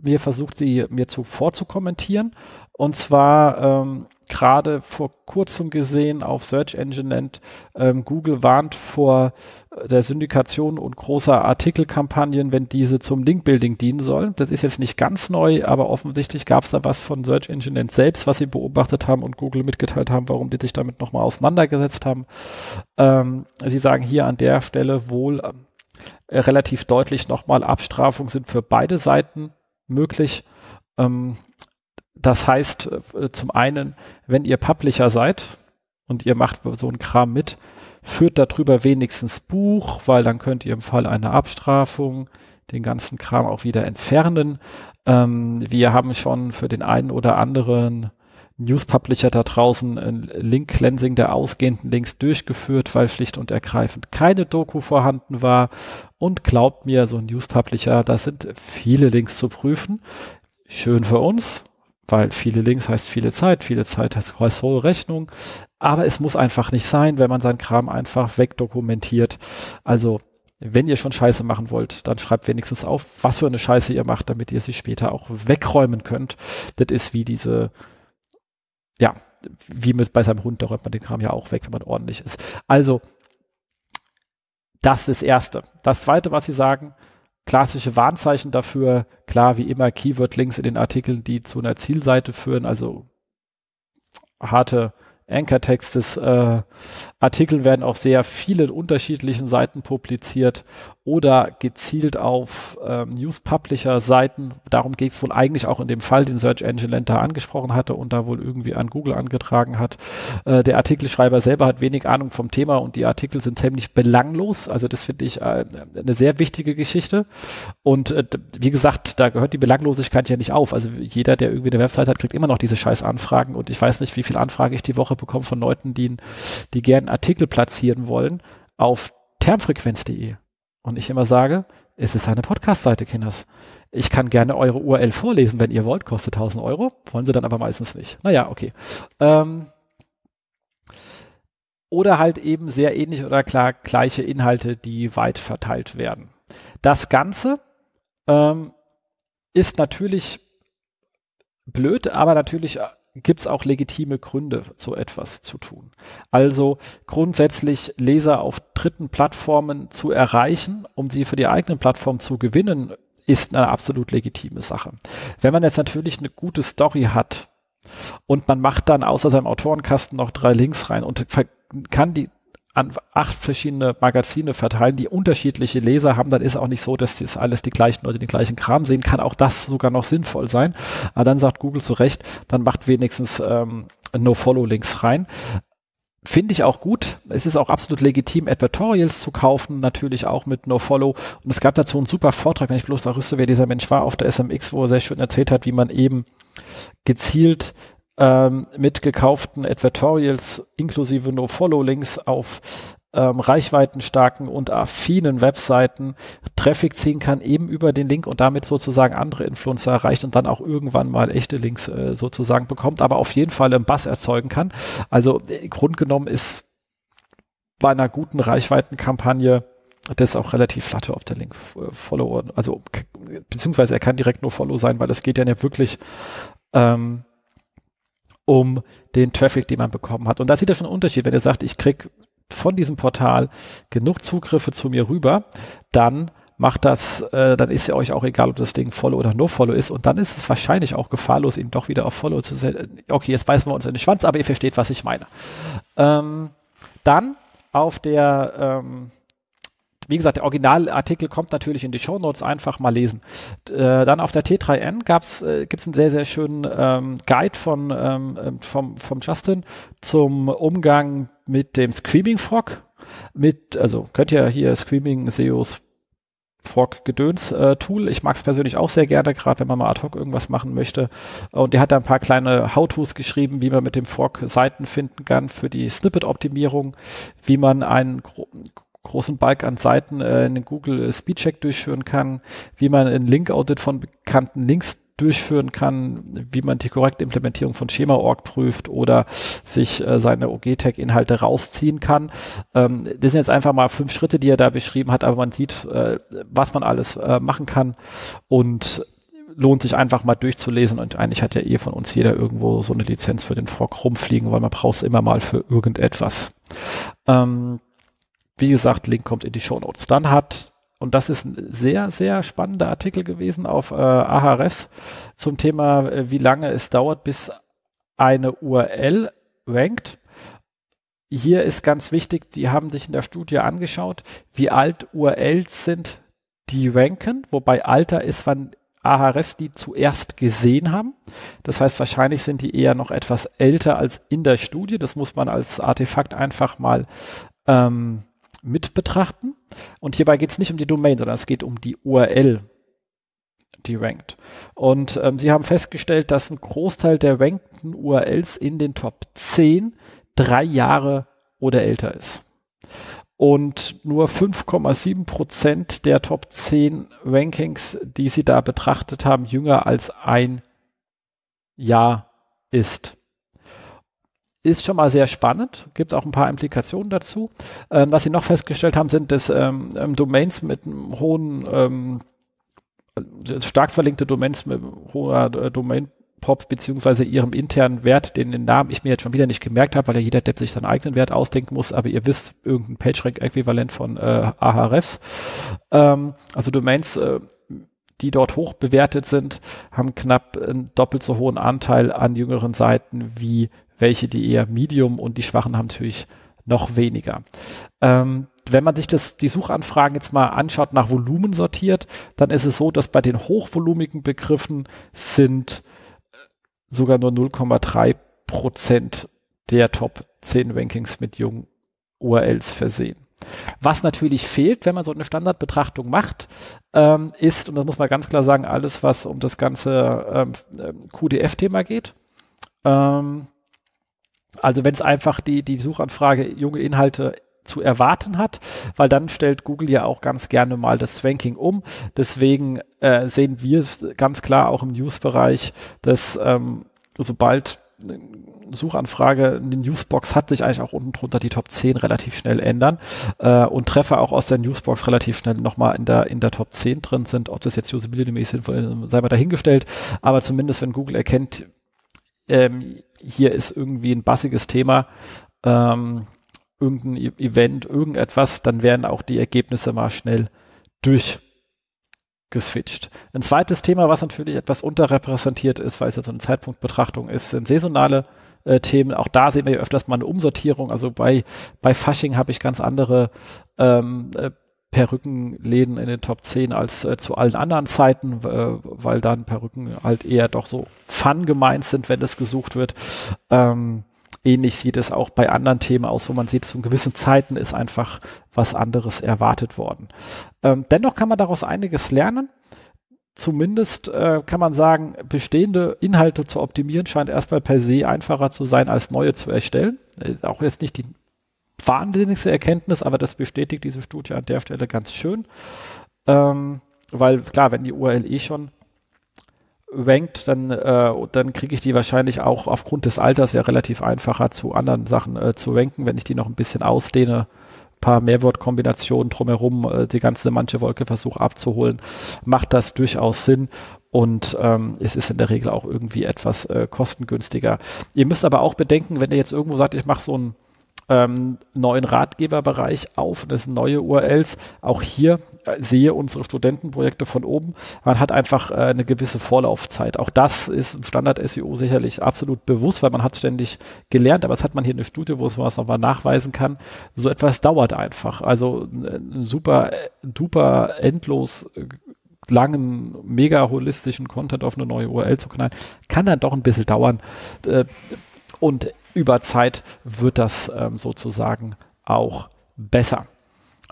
Mir versucht sie mir zu vorzukommentieren. Und zwar ähm, gerade vor kurzem gesehen auf Search Engine nennt, ähm, Google warnt vor äh, der Syndikation und großer Artikelkampagnen, wenn diese zum Linkbuilding dienen sollen. Das ist jetzt nicht ganz neu, aber offensichtlich gab es da was von Search Engine selbst, was sie beobachtet haben und Google mitgeteilt haben, warum die sich damit nochmal auseinandergesetzt haben. Ähm, sie sagen hier an der Stelle wohl äh, relativ deutlich nochmal, Abstrafungen sind für beide Seiten möglich. Ähm, das heißt, äh, zum einen, wenn ihr Publisher seid und ihr macht so einen Kram mit, führt darüber wenigstens Buch, weil dann könnt ihr im Fall einer Abstrafung den ganzen Kram auch wieder entfernen. Ähm, wir haben schon für den einen oder anderen News Publisher da draußen ein Link-Cleansing der ausgehenden Links durchgeführt, weil schlicht und ergreifend keine Doku vorhanden war. Und glaubt mir, so ein News Publisher, da sind viele Links zu prüfen. Schön für uns, weil viele Links heißt viele Zeit, viele Zeit heißt hohe Rechnung, aber es muss einfach nicht sein, wenn man seinen Kram einfach wegdokumentiert. Also wenn ihr schon Scheiße machen wollt, dann schreibt wenigstens auf, was für eine Scheiße ihr macht, damit ihr sie später auch wegräumen könnt. Das ist wie diese, ja, wie mit bei seinem Hund, da räumt man den Kram ja auch weg, wenn man ordentlich ist. Also, das ist das Erste. Das Zweite, was sie sagen, klassische Warnzeichen dafür. Klar, wie immer Keyword-Links in den Artikeln, die zu einer Zielseite führen, also harte Anchor-Textes, äh, Artikel werden auf sehr vielen unterschiedlichen Seiten publiziert oder gezielt auf ähm, News-Publisher-Seiten. Darum geht es wohl eigentlich auch in dem Fall, den Search Engine Land da angesprochen hatte und da wohl irgendwie an Google angetragen hat. Äh, der Artikelschreiber selber hat wenig Ahnung vom Thema und die Artikel sind ziemlich belanglos. Also das finde ich äh, eine sehr wichtige Geschichte. Und äh, wie gesagt, da gehört die Belanglosigkeit ja nicht auf. Also jeder, der irgendwie eine Website hat, kriegt immer noch diese scheiß Anfragen und ich weiß nicht, wie viel Anfrage ich die Woche bekomme von Leuten, die, die gerne Artikel platzieren wollen auf termfrequenz.de. Und ich immer sage, es ist eine Podcast-Seite, Kinders. Ich kann gerne eure URL vorlesen, wenn ihr wollt, kostet 1000 Euro, wollen sie dann aber meistens nicht. Naja, okay. Ähm, oder halt eben sehr ähnlich oder klar gleiche Inhalte, die weit verteilt werden. Das Ganze ähm, ist natürlich blöd, aber natürlich gibt es auch legitime Gründe, so etwas zu tun. Also grundsätzlich Leser auf dritten Plattformen zu erreichen, um sie für die eigene Plattform zu gewinnen, ist eine absolut legitime Sache. Wenn man jetzt natürlich eine gute Story hat und man macht dann außer seinem Autorenkasten noch drei Links rein und kann die an acht verschiedene Magazine verteilen, die unterschiedliche Leser haben, dann ist auch nicht so, dass das alles die gleichen Leute den gleichen Kram sehen, kann auch das sogar noch sinnvoll sein. Aber dann sagt Google zu Recht, dann macht wenigstens ähm, No-Follow-Links rein. Finde ich auch gut. Es ist auch absolut legitim, Advertorials zu kaufen, natürlich auch mit NoFollow. Und es gab dazu einen super Vortrag, wenn ich bloß da wüsste, wer dieser Mensch war, auf der SMX, wo er sehr schön erzählt hat, wie man eben gezielt ähm, mit gekauften Advertorials inklusive No-Follow-Links auf ähm, reichweitenstarken und affinen Webseiten Traffic ziehen kann, eben über den Link und damit sozusagen andere Influencer erreicht und dann auch irgendwann mal echte Links äh, sozusagen bekommt, aber auf jeden Fall einen Bass erzeugen kann. Also äh, grundgenommen ist bei einer guten Reichweitenkampagne das ist auch relativ flatte, ob der Link äh, Follow, also beziehungsweise er kann direkt nur Follow sein, weil es geht ja wirklich ähm, um den Traffic, den man bekommen hat. Und da sieht er schon einen Unterschied. Wenn ihr sagt, ich krieg von diesem Portal genug Zugriffe zu mir rüber, dann macht das, äh, dann ist ja euch auch egal, ob das Ding Follow oder No Follow ist. Und dann ist es wahrscheinlich auch gefahrlos, ihn doch wieder auf Follow zu setzen. Okay, jetzt beißen wir uns in den Schwanz, aber ihr versteht, was ich meine. Ähm, dann auf der, ähm, wie gesagt, der Originalartikel kommt natürlich in die Show Notes, einfach mal lesen. Äh, dann auf der T3N gab's, äh, gibt es einen sehr, sehr schönen ähm, Guide von, ähm, ähm, vom, vom Justin zum Umgang mit dem Screaming Frog. Mit, also könnt ihr hier Screaming SEOs Frog Gedöns äh, Tool. Ich mag es persönlich auch sehr gerne, gerade wenn man mal ad hoc irgendwas machen möchte. Und der hat da ein paar kleine How-Tos geschrieben, wie man mit dem Frog Seiten finden kann für die Snippet-Optimierung, wie man einen großen Balk an Seiten äh, in den Google Speedcheck durchführen kann, wie man ein Link-Audit von bekannten Links durchführen kann, wie man die korrekte Implementierung von Schema.org prüft oder sich äh, seine OG-Tag-Inhalte rausziehen kann. Ähm, das sind jetzt einfach mal fünf Schritte, die er da beschrieben hat, aber man sieht, äh, was man alles äh, machen kann und lohnt sich einfach mal durchzulesen und eigentlich hat ja eh von uns jeder irgendwo so eine Lizenz für den Frog rumfliegen, weil man braucht es immer mal für irgendetwas. Ähm, wie gesagt, Link kommt in die Show Notes. Dann hat und das ist ein sehr, sehr spannender Artikel gewesen auf äh, Ahrefs zum Thema, äh, wie lange es dauert, bis eine URL rankt. Hier ist ganz wichtig, die haben sich in der Studie angeschaut, wie alt URLs sind, die ranken, wobei Alter ist, wann Ahrefs die zuerst gesehen haben. Das heißt, wahrscheinlich sind die eher noch etwas älter als in der Studie. Das muss man als Artefakt einfach mal ähm, mit betrachten. Und hierbei geht es nicht um die Domain, sondern es geht um die URL, die rankt. Und ähm, sie haben festgestellt, dass ein Großteil der rankten URLs in den Top 10 drei Jahre oder älter ist. Und nur 5,7 Prozent der Top 10 Rankings, die sie da betrachtet haben, jünger als ein Jahr ist ist schon mal sehr spannend. Gibt auch ein paar Implikationen dazu. Ähm, was sie noch festgestellt haben, sind dass ähm, ähm Domains mit einem hohen, ähm, stark verlinkte Domains mit hoher äh, Domain Pop beziehungsweise ihrem internen Wert, den, den Namen ich mir jetzt schon wieder nicht gemerkt habe, weil ja jeder Depp sich seinen eigenen Wert ausdenken muss, aber ihr wisst, irgendein PageRank-Äquivalent von äh, Ahrefs. Ähm, also Domains, äh, die dort hoch bewertet sind, haben knapp einen doppelt so hohen Anteil an jüngeren Seiten wie welche, die eher Medium und die Schwachen haben natürlich noch weniger. Ähm, wenn man sich das, die Suchanfragen jetzt mal anschaut, nach Volumen sortiert, dann ist es so, dass bei den hochvolumigen Begriffen sind äh, sogar nur 0,3 Prozent der Top 10 Rankings mit jungen URLs versehen. Was natürlich fehlt, wenn man so eine Standardbetrachtung macht, ähm, ist, und das muss man ganz klar sagen, alles, was um das ganze ähm, QDF-Thema geht. Ähm, also wenn es einfach die, die Suchanfrage junge Inhalte zu erwarten hat, weil dann stellt Google ja auch ganz gerne mal das Ranking um. Deswegen äh, sehen wir ganz klar auch im News-Bereich, dass ähm, sobald eine Suchanfrage eine Newsbox hat, sich eigentlich auch unten drunter die Top 10 relativ schnell ändern äh, und Treffer auch aus der Newsbox relativ schnell nochmal in der, in der Top 10 drin sind. Ob das jetzt usability-mäßig sinnvoll ist, sei mal dahingestellt. Aber zumindest, wenn Google erkennt, ähm, hier ist irgendwie ein bassiges Thema, ähm, irgendein e Event, irgendetwas, dann werden auch die Ergebnisse mal schnell durchgeswitcht. Ein zweites Thema, was natürlich etwas unterrepräsentiert ist, weil es ja so eine Zeitpunktbetrachtung ist, sind saisonale äh, Themen. Auch da sehen wir ja öfters mal eine Umsortierung. Also bei, bei Fasching habe ich ganz andere ähm, äh, Perückenläden in den Top 10 als äh, zu allen anderen Zeiten, äh, weil dann Perücken halt eher doch so fun gemeint sind, wenn es gesucht wird. Ähm, ähnlich sieht es auch bei anderen Themen aus, wo man sieht, zu gewissen Zeiten ist einfach was anderes erwartet worden. Ähm, dennoch kann man daraus einiges lernen. Zumindest äh, kann man sagen, bestehende Inhalte zu optimieren scheint erstmal per se einfacher zu sein, als neue zu erstellen. Äh, auch jetzt nicht die wahnsinnigste Erkenntnis, aber das bestätigt diese Studie an der Stelle ganz schön. Ähm, weil klar, wenn die URL eh schon rankt, dann, äh, dann kriege ich die wahrscheinlich auch aufgrund des Alters ja relativ einfacher zu anderen Sachen äh, zu ranken, wenn ich die noch ein bisschen ausdehne, paar Mehrwortkombinationen drumherum, äh, die ganze manche Wolke versuche abzuholen, macht das durchaus Sinn und ähm, es ist in der Regel auch irgendwie etwas äh, kostengünstiger. Ihr müsst aber auch bedenken, wenn ihr jetzt irgendwo sagt, ich mache so ein ähm, neuen Ratgeberbereich auf. Das sind neue URLs. Auch hier äh, sehe unsere Studentenprojekte von oben. Man hat einfach äh, eine gewisse Vorlaufzeit. Auch das ist im Standard-SEO sicherlich absolut bewusst, weil man hat ständig gelernt, aber es hat man hier eine Studie, wo es was nochmal nachweisen kann. So etwas dauert einfach. Also ein super, duper, endlos äh, langen, mega holistischen Content auf eine neue URL zu knallen, kann dann doch ein bisschen dauern. Äh, und über Zeit wird das ähm, sozusagen auch besser.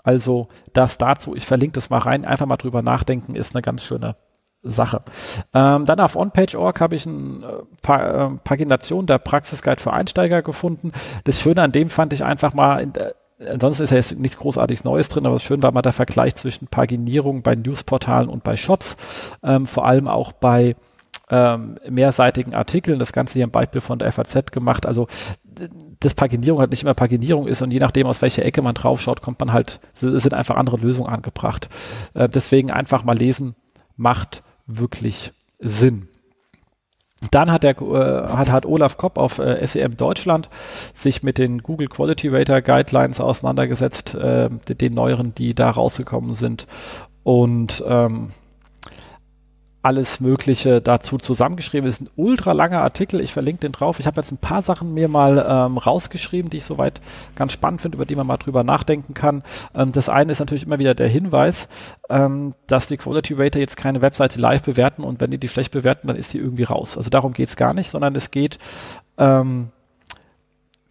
Also das dazu, ich verlinke das mal rein, einfach mal drüber nachdenken, ist eine ganz schöne Sache. Ähm, dann auf OnPage.org habe ich eine äh, pa äh, Pagination der Praxisguide für Einsteiger gefunden. Das Schöne an dem fand ich einfach mal, in, äh, ansonsten ist ja jetzt nichts großartig Neues drin, aber das schön war mal der Vergleich zwischen Paginierung bei Newsportalen und bei Shops, ähm, vor allem auch bei ähm, mehrseitigen Artikeln, das Ganze hier im Beispiel von der FAZ gemacht. Also das Paginierung halt nicht immer Paginierung ist und je nachdem, aus welcher Ecke man draufschaut, kommt man halt, sind einfach andere Lösungen angebracht. Äh, deswegen einfach mal lesen, macht wirklich Sinn. Dann hat, der, äh, hat, hat Olaf Kopp auf äh, SEM Deutschland sich mit den Google Quality Rater Guidelines auseinandergesetzt, äh, den neueren, die da rausgekommen sind. Und ähm, alles Mögliche dazu zusammengeschrieben. Ist ein ultra langer Artikel. Ich verlinke den drauf. Ich habe jetzt ein paar Sachen mir mal ähm, rausgeschrieben, die ich soweit ganz spannend finde, über die man mal drüber nachdenken kann. Ähm, das eine ist natürlich immer wieder der Hinweis, ähm, dass die Quality Rater jetzt keine Webseite live bewerten und wenn die die schlecht bewerten, dann ist die irgendwie raus. Also darum geht es gar nicht, sondern es geht ähm,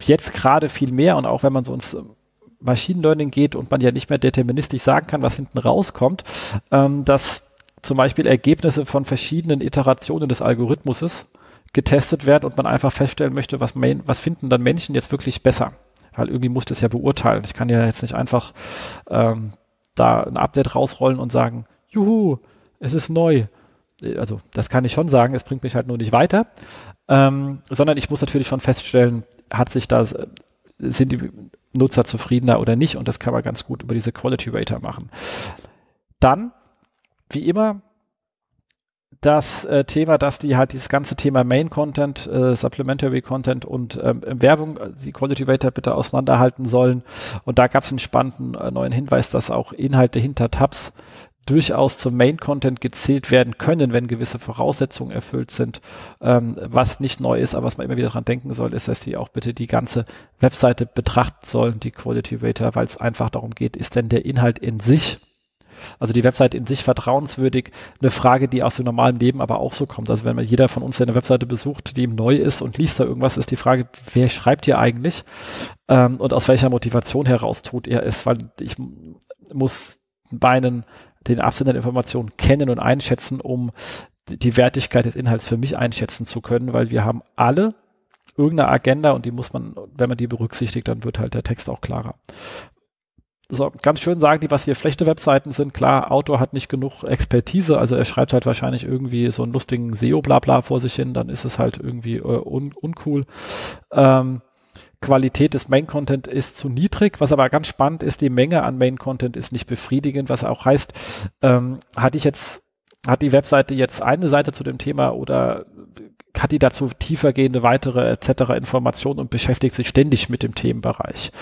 jetzt gerade viel mehr und auch wenn man so ins Machine Learning geht und man ja nicht mehr deterministisch sagen kann, was hinten rauskommt, ähm, dass zum Beispiel Ergebnisse von verschiedenen Iterationen des Algorithmuses getestet werden und man einfach feststellen möchte, was, was finden dann Menschen jetzt wirklich besser. Weil irgendwie muss das ja beurteilen. Ich kann ja jetzt nicht einfach ähm, da ein Update rausrollen und sagen, juhu, es ist neu. Also das kann ich schon sagen, es bringt mich halt nur nicht weiter, ähm, sondern ich muss natürlich schon feststellen, hat sich das, sind die Nutzer zufriedener oder nicht und das kann man ganz gut über diese Quality Rater machen. Dann wie immer das äh, Thema, dass die halt dieses ganze Thema Main Content, äh, Supplementary Content und ähm, Werbung, äh, die Quality Rater bitte auseinanderhalten sollen. Und da gab es einen spannenden äh, neuen Hinweis, dass auch Inhalte hinter Tabs durchaus zum Main Content gezählt werden können, wenn gewisse Voraussetzungen erfüllt sind. Ähm, was nicht neu ist, aber was man immer wieder dran denken soll, ist, dass die auch bitte die ganze Webseite betrachten sollen, die Quality Rater, weil es einfach darum geht, ist denn der Inhalt in sich also die Webseite in sich vertrauenswürdig, eine Frage, die aus dem normalen Leben aber auch so kommt. Also wenn man jeder von uns, eine Webseite besucht, die ihm neu ist und liest da irgendwas, ist die Frage, wer schreibt hier eigentlich ähm, und aus welcher Motivation heraus tut er es, weil ich muss meinen den Absender der Informationen kennen und einschätzen, um die Wertigkeit des Inhalts für mich einschätzen zu können, weil wir haben alle irgendeine Agenda und die muss man, wenn man die berücksichtigt, dann wird halt der Text auch klarer. So, ganz schön sagen die, was hier schlechte Webseiten sind. Klar, Autor hat nicht genug Expertise, also er schreibt halt wahrscheinlich irgendwie so einen lustigen SEO-Blabla vor sich hin, dann ist es halt irgendwie äh, un uncool. Ähm, Qualität des Main-Content ist zu niedrig, was aber ganz spannend ist, die Menge an Main-Content ist nicht befriedigend, was auch heißt, ähm, hatte ich jetzt, hat die Webseite jetzt eine Seite zu dem Thema oder hat die dazu tiefergehende weitere etc. Informationen und beschäftigt sich ständig mit dem Themenbereich.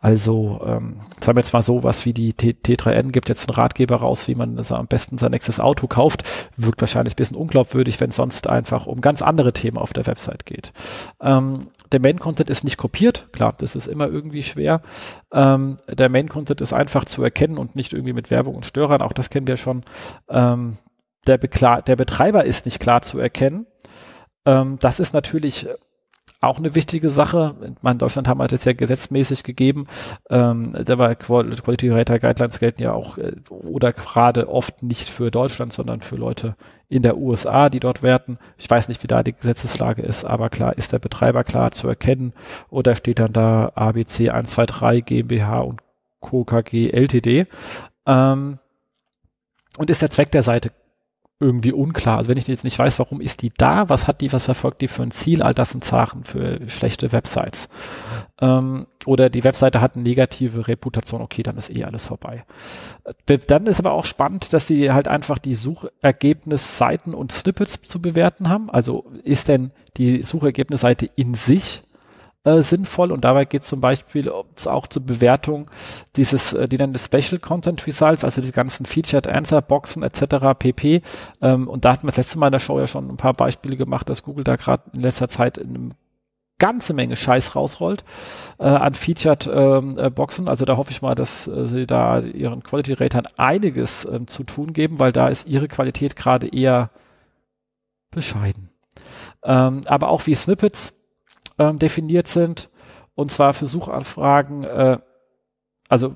Also ähm, sagen wir jetzt mal so was wie die T T3N gibt jetzt einen Ratgeber raus, wie man am besten sein nächstes Auto kauft, wirkt wahrscheinlich ein bisschen unglaubwürdig, wenn es sonst einfach um ganz andere Themen auf der Website geht. Ähm, der Main-Content ist nicht kopiert, klar, das ist immer irgendwie schwer. Ähm, der Main-Content ist einfach zu erkennen und nicht irgendwie mit Werbung und Störern, auch das kennen wir schon. Ähm, der, der Betreiber ist nicht klar zu erkennen ähm, das ist natürlich auch eine wichtige Sache. In Deutschland haben wir das ja gesetzmäßig gegeben. Ähm, aber Quality Rater Guidelines gelten ja auch äh, oder gerade oft nicht für Deutschland, sondern für Leute in der USA, die dort werten. Ich weiß nicht, wie da die Gesetzeslage ist, aber klar ist der Betreiber klar zu erkennen oder steht dann da ABC 123 GmbH und Co. KG Ltd. Ähm, und ist der Zweck der Seite irgendwie unklar. Also wenn ich jetzt nicht weiß, warum ist die da, was hat die, was verfolgt die für ein Ziel, all das sind Sachen für schlechte Websites. Ähm, oder die Webseite hat eine negative Reputation, okay, dann ist eh alles vorbei. Äh, dann ist aber auch spannend, dass sie halt einfach die Suchergebnisseiten und Snippets zu bewerten haben. Also ist denn die Suchergebnisseite in sich äh, sinnvoll und dabei geht es zum Beispiel auch zur Bewertung dieses, äh, die nennen Special Content Results, also die ganzen Featured Answer Boxen etc. pp. Ähm, und da hatten wir das letzte Mal in der Show ja schon ein paar Beispiele gemacht, dass Google da gerade in letzter Zeit in einem ganze Menge Scheiß rausrollt äh, an Featured ähm, äh, Boxen. Also da hoffe ich mal, dass äh, sie da ihren Quality Ratern einiges ähm, zu tun geben, weil da ist ihre Qualität gerade eher bescheiden. Ähm, aber auch wie Snippets ähm, definiert sind, und zwar für Suchanfragen, äh, also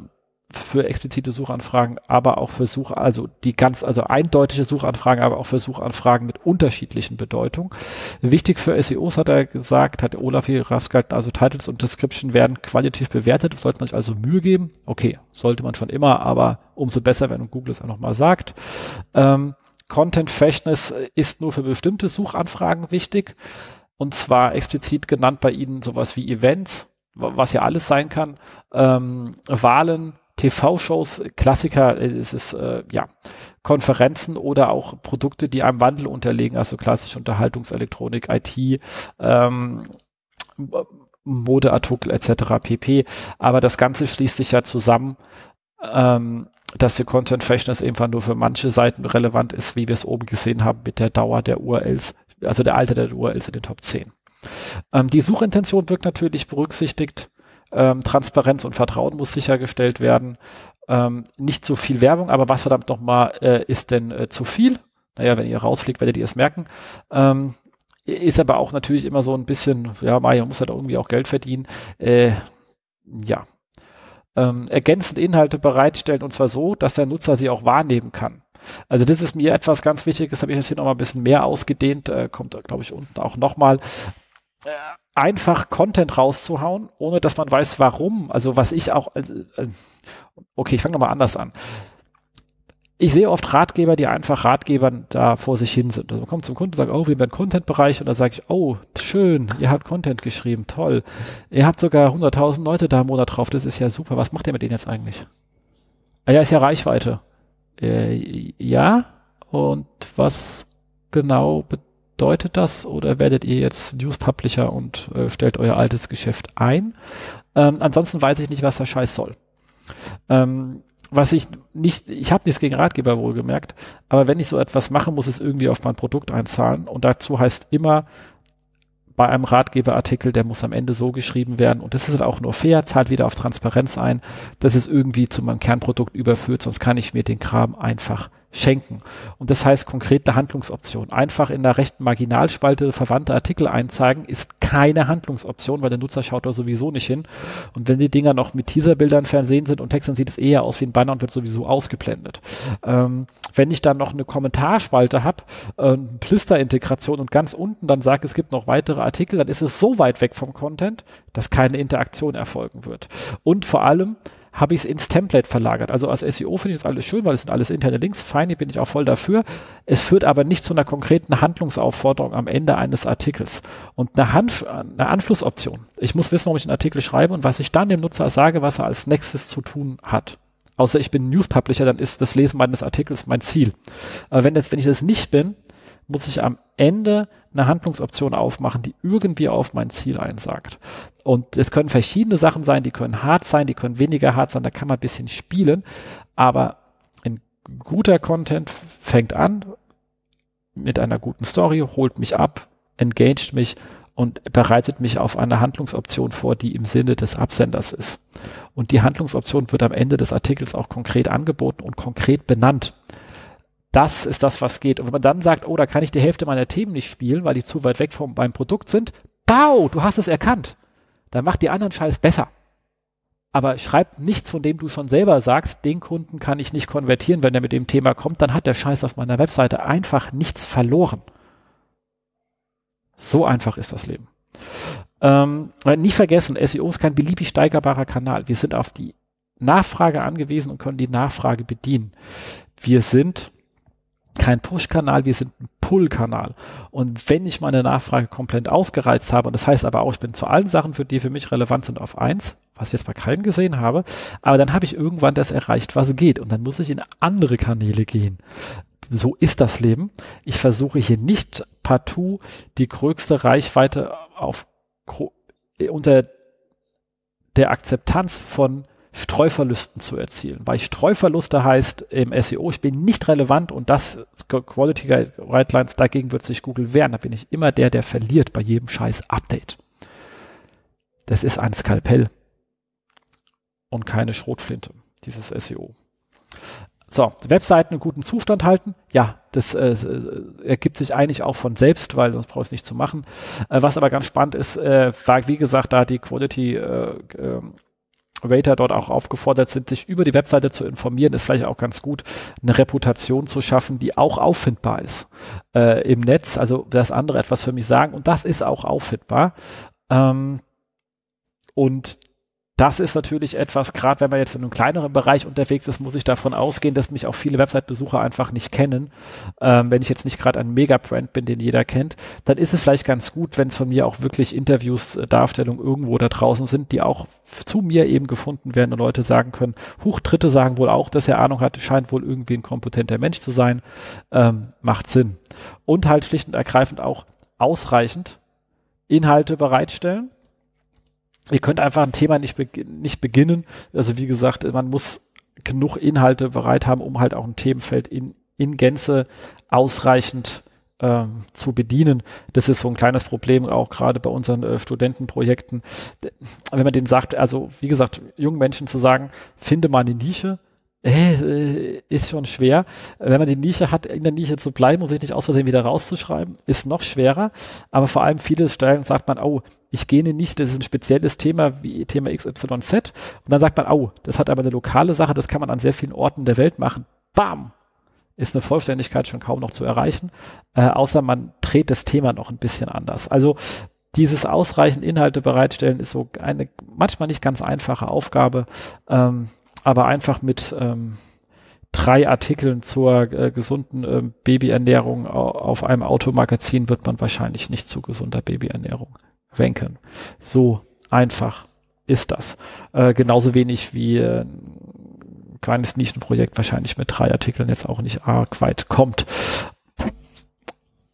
für explizite Suchanfragen, aber auch für Such, also die ganz, also eindeutige Suchanfragen, aber auch für Suchanfragen mit unterschiedlichen Bedeutungen. Wichtig für SEOs hat er gesagt, hat Olaf hier rausgehalten, also Titles und Description werden qualitativ bewertet, sollte man sich also Mühe geben. Okay, sollte man schon immer, aber umso besser, wenn Google es auch nochmal sagt. Ähm, Content Freshness ist nur für bestimmte Suchanfragen wichtig und zwar explizit genannt bei Ihnen sowas wie Events, was ja alles sein kann, ähm, Wahlen, TV-Shows, Klassiker, äh, es ist äh, ja Konferenzen oder auch Produkte, die einem Wandel unterlegen, also klassische Unterhaltungselektronik, IT, ähm, Modeartikel etc. pp. Aber das Ganze schließt sich ja zusammen, ähm, dass die Content Freshness einfach nur für manche Seiten relevant ist, wie wir es oben gesehen haben mit der Dauer der URLs, also der Alter der URLs in den Top 10. Ähm, die Suchintention wird natürlich berücksichtigt ähm, Transparenz und Vertrauen muss sichergestellt werden. Ähm, nicht zu viel Werbung, aber was verdammt nochmal äh, ist denn äh, zu viel? Naja, wenn ihr rausfliegt, werdet ihr es merken. Ähm, ist aber auch natürlich immer so ein bisschen, ja, Mario muss halt irgendwie auch Geld verdienen. Äh, ja. Ähm, ergänzende Inhalte bereitstellen und zwar so, dass der Nutzer sie auch wahrnehmen kann. Also das ist mir etwas ganz Wichtiges, habe ich jetzt hier nochmal ein bisschen mehr ausgedehnt, äh, kommt glaube ich unten auch nochmal. Äh, einfach Content rauszuhauen, ohne dass man weiß, warum. Also was ich auch, also, okay, ich fange nochmal anders an. Ich sehe oft Ratgeber, die einfach Ratgebern da vor sich hin sind. Also man kommt zum Kunden und sagt, oh, wir haben einen Content-Bereich und da sage ich, oh, schön, ihr habt Content geschrieben, toll. Ihr habt sogar 100.000 Leute da im Monat drauf, das ist ja super. Was macht ihr mit denen jetzt eigentlich? Ah ja, ist ja Reichweite. Äh, ja, und was genau bedeutet das oder werdet ihr jetzt News Publisher und äh, stellt euer altes Geschäft ein? Ähm, ansonsten weiß ich nicht, was der Scheiß soll. Ähm, was ich nicht, ich habe nichts gegen Ratgeber wohlgemerkt, aber wenn ich so etwas mache, muss es irgendwie auf mein Produkt einzahlen und dazu heißt immer, bei einem Ratgeberartikel, der muss am Ende so geschrieben werden. Und das ist auch nur fair, zahlt wieder auf Transparenz ein, dass es irgendwie zu meinem Kernprodukt überführt, sonst kann ich mir den Kram einfach schenken. Und das heißt konkrete Handlungsoption. Einfach in der rechten Marginalspalte verwandte Artikel einzeigen, ist keine Handlungsoption, weil der Nutzer schaut da sowieso nicht hin. Und wenn die Dinger noch mit Teaserbildern versehen sind und Text, dann sieht es eher aus wie ein Banner und wird sowieso ausgeblendet. Ähm, wenn ich dann noch eine Kommentarspalte habe, äh, Plister-Integration und ganz unten dann sage, es gibt noch weitere Artikel, dann ist es so weit weg vom Content, dass keine Interaktion erfolgen wird. Und vor allem, habe ich es ins Template verlagert. Also als SEO finde ich das alles schön, weil es sind alles interne Links. Fein, bin ich auch voll dafür. Es führt aber nicht zu einer konkreten Handlungsaufforderung am Ende eines Artikels. Und eine, Hand, eine Anschlussoption. Ich muss wissen, warum ich einen Artikel schreibe und was ich dann dem Nutzer sage, was er als nächstes zu tun hat. Außer ich bin News Publisher, dann ist das Lesen meines Artikels mein Ziel. Aber wenn, jetzt, wenn ich das nicht bin, muss ich am Ende eine Handlungsoption aufmachen, die irgendwie auf mein Ziel einsagt. Und es können verschiedene Sachen sein, die können hart sein, die können weniger hart sein, da kann man ein bisschen spielen, aber ein guter Content fängt an mit einer guten Story, holt mich ab, engaged mich und bereitet mich auf eine Handlungsoption vor, die im Sinne des Absenders ist. Und die Handlungsoption wird am Ende des Artikels auch konkret angeboten und konkret benannt. Das ist das, was geht. Und wenn man dann sagt, oh, da kann ich die Hälfte meiner Themen nicht spielen, weil die zu weit weg vom beim Produkt sind, bau, du hast es erkannt. Dann mach die anderen Scheiß besser. Aber schreib nichts, von dem du schon selber sagst, den Kunden kann ich nicht konvertieren, wenn er mit dem Thema kommt, dann hat der Scheiß auf meiner Webseite einfach nichts verloren. So einfach ist das Leben. Ähm, nicht vergessen, SEO ist kein beliebig steigerbarer Kanal. Wir sind auf die Nachfrage angewiesen und können die Nachfrage bedienen. Wir sind kein Push-Kanal, wir sind ein Pull-Kanal. Und wenn ich meine Nachfrage komplett ausgereizt habe, und das heißt aber auch, ich bin zu allen Sachen, für die für mich relevant sind, auf eins, was ich jetzt bei keinem gesehen habe, aber dann habe ich irgendwann das erreicht, was geht. Und dann muss ich in andere Kanäle gehen. So ist das Leben. Ich versuche hier nicht partout die größte Reichweite auf unter der Akzeptanz von Streuverlusten zu erzielen. Weil Streuverluste heißt im SEO, ich bin nicht relevant und das Quality Guidelines, dagegen wird sich Google wehren. Da bin ich immer der, der verliert bei jedem scheiß Update. Das ist ein Skalpell und keine Schrotflinte, dieses SEO. So, Webseiten in gutem Zustand halten. Ja, das äh, äh, ergibt sich eigentlich auch von selbst, weil sonst brauche ich es nicht zu machen. Äh, was aber ganz spannend ist, äh, war wie gesagt, da die Quality äh, ähm, Rater dort auch aufgefordert sind, sich über die Webseite zu informieren, ist vielleicht auch ganz gut, eine Reputation zu schaffen, die auch auffindbar ist äh, im Netz. Also das andere etwas für mich sagen und das ist auch auffindbar. Ähm, und das ist natürlich etwas, gerade wenn man jetzt in einem kleineren Bereich unterwegs ist, muss ich davon ausgehen, dass mich auch viele Website-Besucher einfach nicht kennen. Ähm, wenn ich jetzt nicht gerade ein Mega-Brand bin, den jeder kennt, dann ist es vielleicht ganz gut, wenn es von mir auch wirklich Interviews, äh, Darstellungen irgendwo da draußen sind, die auch zu mir eben gefunden werden und Leute sagen können, Huch, Dritte sagen wohl auch, dass er Ahnung hat, scheint wohl irgendwie ein kompetenter Mensch zu sein, ähm, macht Sinn. Und halt schlicht und ergreifend auch ausreichend Inhalte bereitstellen ihr könnt einfach ein Thema nicht, be nicht beginnen. Also wie gesagt, man muss genug Inhalte bereit haben, um halt auch ein Themenfeld in, in Gänze ausreichend ähm, zu bedienen. Das ist so ein kleines Problem, auch gerade bei unseren äh, Studentenprojekten. Wenn man denen sagt, also wie gesagt, jungen Menschen zu sagen, finde mal eine Nische, äh, ist schon schwer. Wenn man die Nische hat, in der Nische zu bleiben und sich nicht aus Versehen wieder rauszuschreiben, ist noch schwerer. Aber vor allem viele Stellen sagt man, oh, ich gehe nicht, das ist ein spezielles Thema wie Thema XYZ. Und dann sagt man, oh, das hat aber eine lokale Sache, das kann man an sehr vielen Orten der Welt machen. Bam! Ist eine Vollständigkeit schon kaum noch zu erreichen, äh, außer man dreht das Thema noch ein bisschen anders. Also dieses ausreichend Inhalte bereitstellen ist so eine manchmal nicht ganz einfache Aufgabe. Ähm, aber einfach mit ähm, drei Artikeln zur äh, gesunden äh, Babyernährung auf einem Automagazin wird man wahrscheinlich nicht zu gesunder Babyernährung ranken. So einfach ist das. Äh, genauso wenig wie äh, ein kleines Nischenprojekt wahrscheinlich mit drei Artikeln jetzt auch nicht arg weit kommt.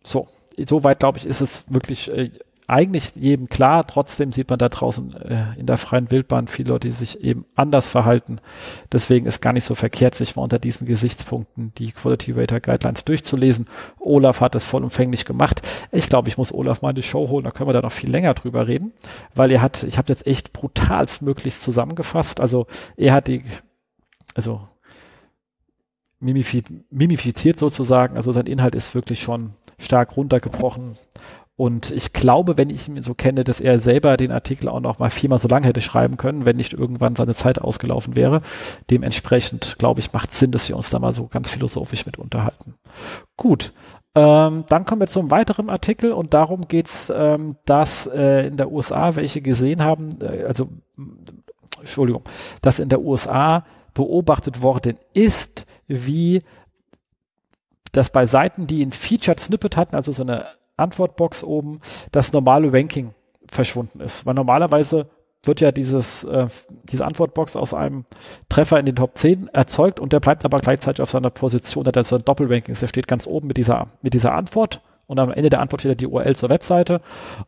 So, soweit glaube ich, ist es wirklich äh, eigentlich jedem klar, trotzdem sieht man da draußen äh, in der freien Wildbahn viele Leute, die sich eben anders verhalten. Deswegen ist gar nicht so verkehrt, sich mal unter diesen Gesichtspunkten die Quality Rater Guidelines durchzulesen. Olaf hat das vollumfänglich gemacht. Ich glaube, ich muss Olaf mal in die Show holen, da können wir da noch viel länger drüber reden, weil er hat, ich habe jetzt echt brutalst möglichst zusammengefasst. Also er hat die, also mimifiziert sozusagen, also sein Inhalt ist wirklich schon stark runtergebrochen und ich glaube, wenn ich ihn so kenne, dass er selber den Artikel auch noch mal viermal so lang hätte schreiben können, wenn nicht irgendwann seine Zeit ausgelaufen wäre. Dementsprechend, glaube ich, macht Sinn, dass wir uns da mal so ganz philosophisch mit unterhalten. Gut. Ähm, dann kommen wir zum weiteren Artikel und darum geht's, ähm, dass äh, in der USA welche gesehen haben, äh, also Entschuldigung, dass in der USA beobachtet worden ist, wie das bei Seiten, die ein Featured Snippet hatten, also so eine Antwortbox oben das normale Ranking verschwunden ist. Weil normalerweise wird ja dieses, äh, diese Antwortbox aus einem Treffer in den Top 10 erzeugt und der bleibt aber gleichzeitig auf seiner Position, der hat so ein Doppelranking. Der steht ganz oben mit dieser, mit dieser Antwort und am Ende der Antwort steht die URL zur Webseite.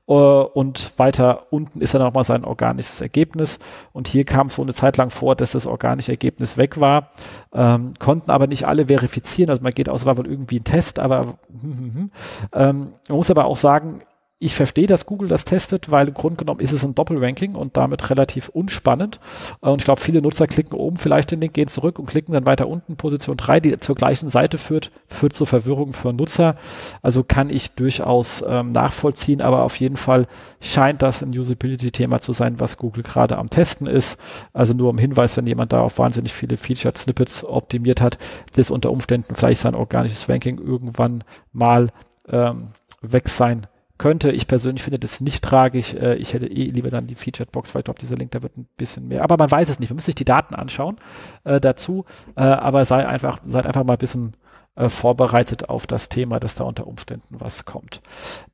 Äh, und weiter unten ist dann nochmal sein organisches Ergebnis. Und hier kam es wohl eine Zeit lang vor, dass das organische Ergebnis weg war, ähm, konnten aber nicht alle verifizieren, also man geht aus, war wohl irgendwie ein Test, aber hm, hm, hm. Ähm, man muss aber auch sagen, ich verstehe, dass Google das testet, weil im Grunde genommen ist es ein Doppelranking und damit relativ unspannend. Äh, und ich glaube, viele Nutzer klicken oben vielleicht den Link, gehen zurück und klicken dann weiter unten Position 3, die zur gleichen Seite führt, führt zur Verwirrung für Nutzer. Also kann ich durchaus ähm, nachvollziehen, aber auf jeden Fall scheint das ein Usability-Thema zu sein, was Google gerade am Testen ist. Also nur um Hinweis, wenn jemand da auf wahnsinnig viele Featured Snippets optimiert hat, das unter Umständen vielleicht sein organisches Ranking irgendwann mal ähm, weg sein könnte. Ich persönlich finde das nicht tragisch. Äh, ich hätte eh lieber dann die Featured Box, weil ich glaube, dieser Link, da wird ein bisschen mehr. Aber man weiß es nicht. Man muss sich die Daten anschauen äh, dazu. Äh, aber sei einfach, seid einfach mal ein bisschen äh, vorbereitet auf das Thema, dass da unter Umständen was kommt.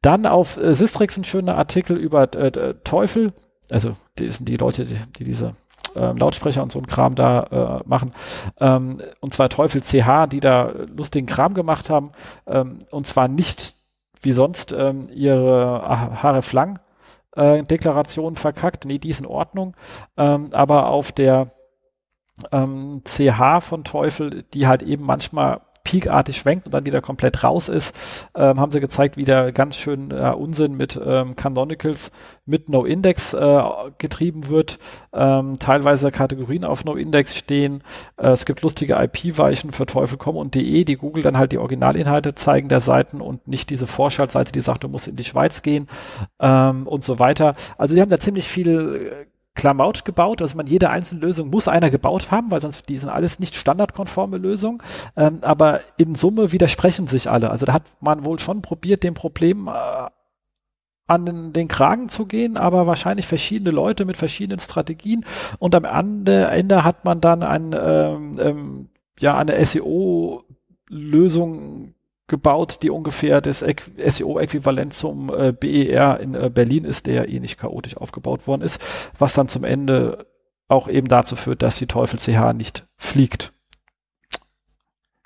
Dann auf äh, Sistrix ein schöner Artikel über äh, Teufel. Also, die sind die Leute, die, die diese ähm, Lautsprecher und so ein Kram da äh, machen. Ähm, und zwar Teufel CH, die da lustigen Kram gemacht haben. Ähm, und zwar nicht wie sonst ähm, ihre Haare lang äh, Deklaration verkackt. Nee, die ist in Ordnung. Ähm, aber auf der ähm, CH von Teufel, die halt eben manchmal peakartig schwenkt und dann wieder komplett raus ist, ähm, haben sie gezeigt, wie der ganz schön äh, Unsinn mit ähm, Canonicals mit No-Index äh, getrieben wird, ähm, teilweise Kategorien auf No-Index stehen. Äh, es gibt lustige IP-Weichen für Teufel.com und de, die Google dann halt die Originalinhalte zeigen der Seiten und nicht diese Vorschaltseite, die sagt, du musst in die Schweiz gehen ähm, und so weiter. Also die haben da ziemlich viel äh, Klamautsch gebaut. Also man jede einzelne Lösung muss einer gebaut haben, weil sonst die sind alles nicht standardkonforme Lösungen. Ähm, aber in Summe widersprechen sich alle. Also da hat man wohl schon probiert, dem Problem äh, an den, den, Kragen zu gehen, aber wahrscheinlich verschiedene Leute mit verschiedenen Strategien. Und am Ende, hat man dann ein, ähm, ähm, ja, eine SEO-Lösung gebaut, die ungefähr das SEO-Äquivalent zum äh, BER in äh, Berlin ist, der eh nicht chaotisch aufgebaut worden ist, was dann zum Ende auch eben dazu führt, dass die Teufel CH nicht fliegt.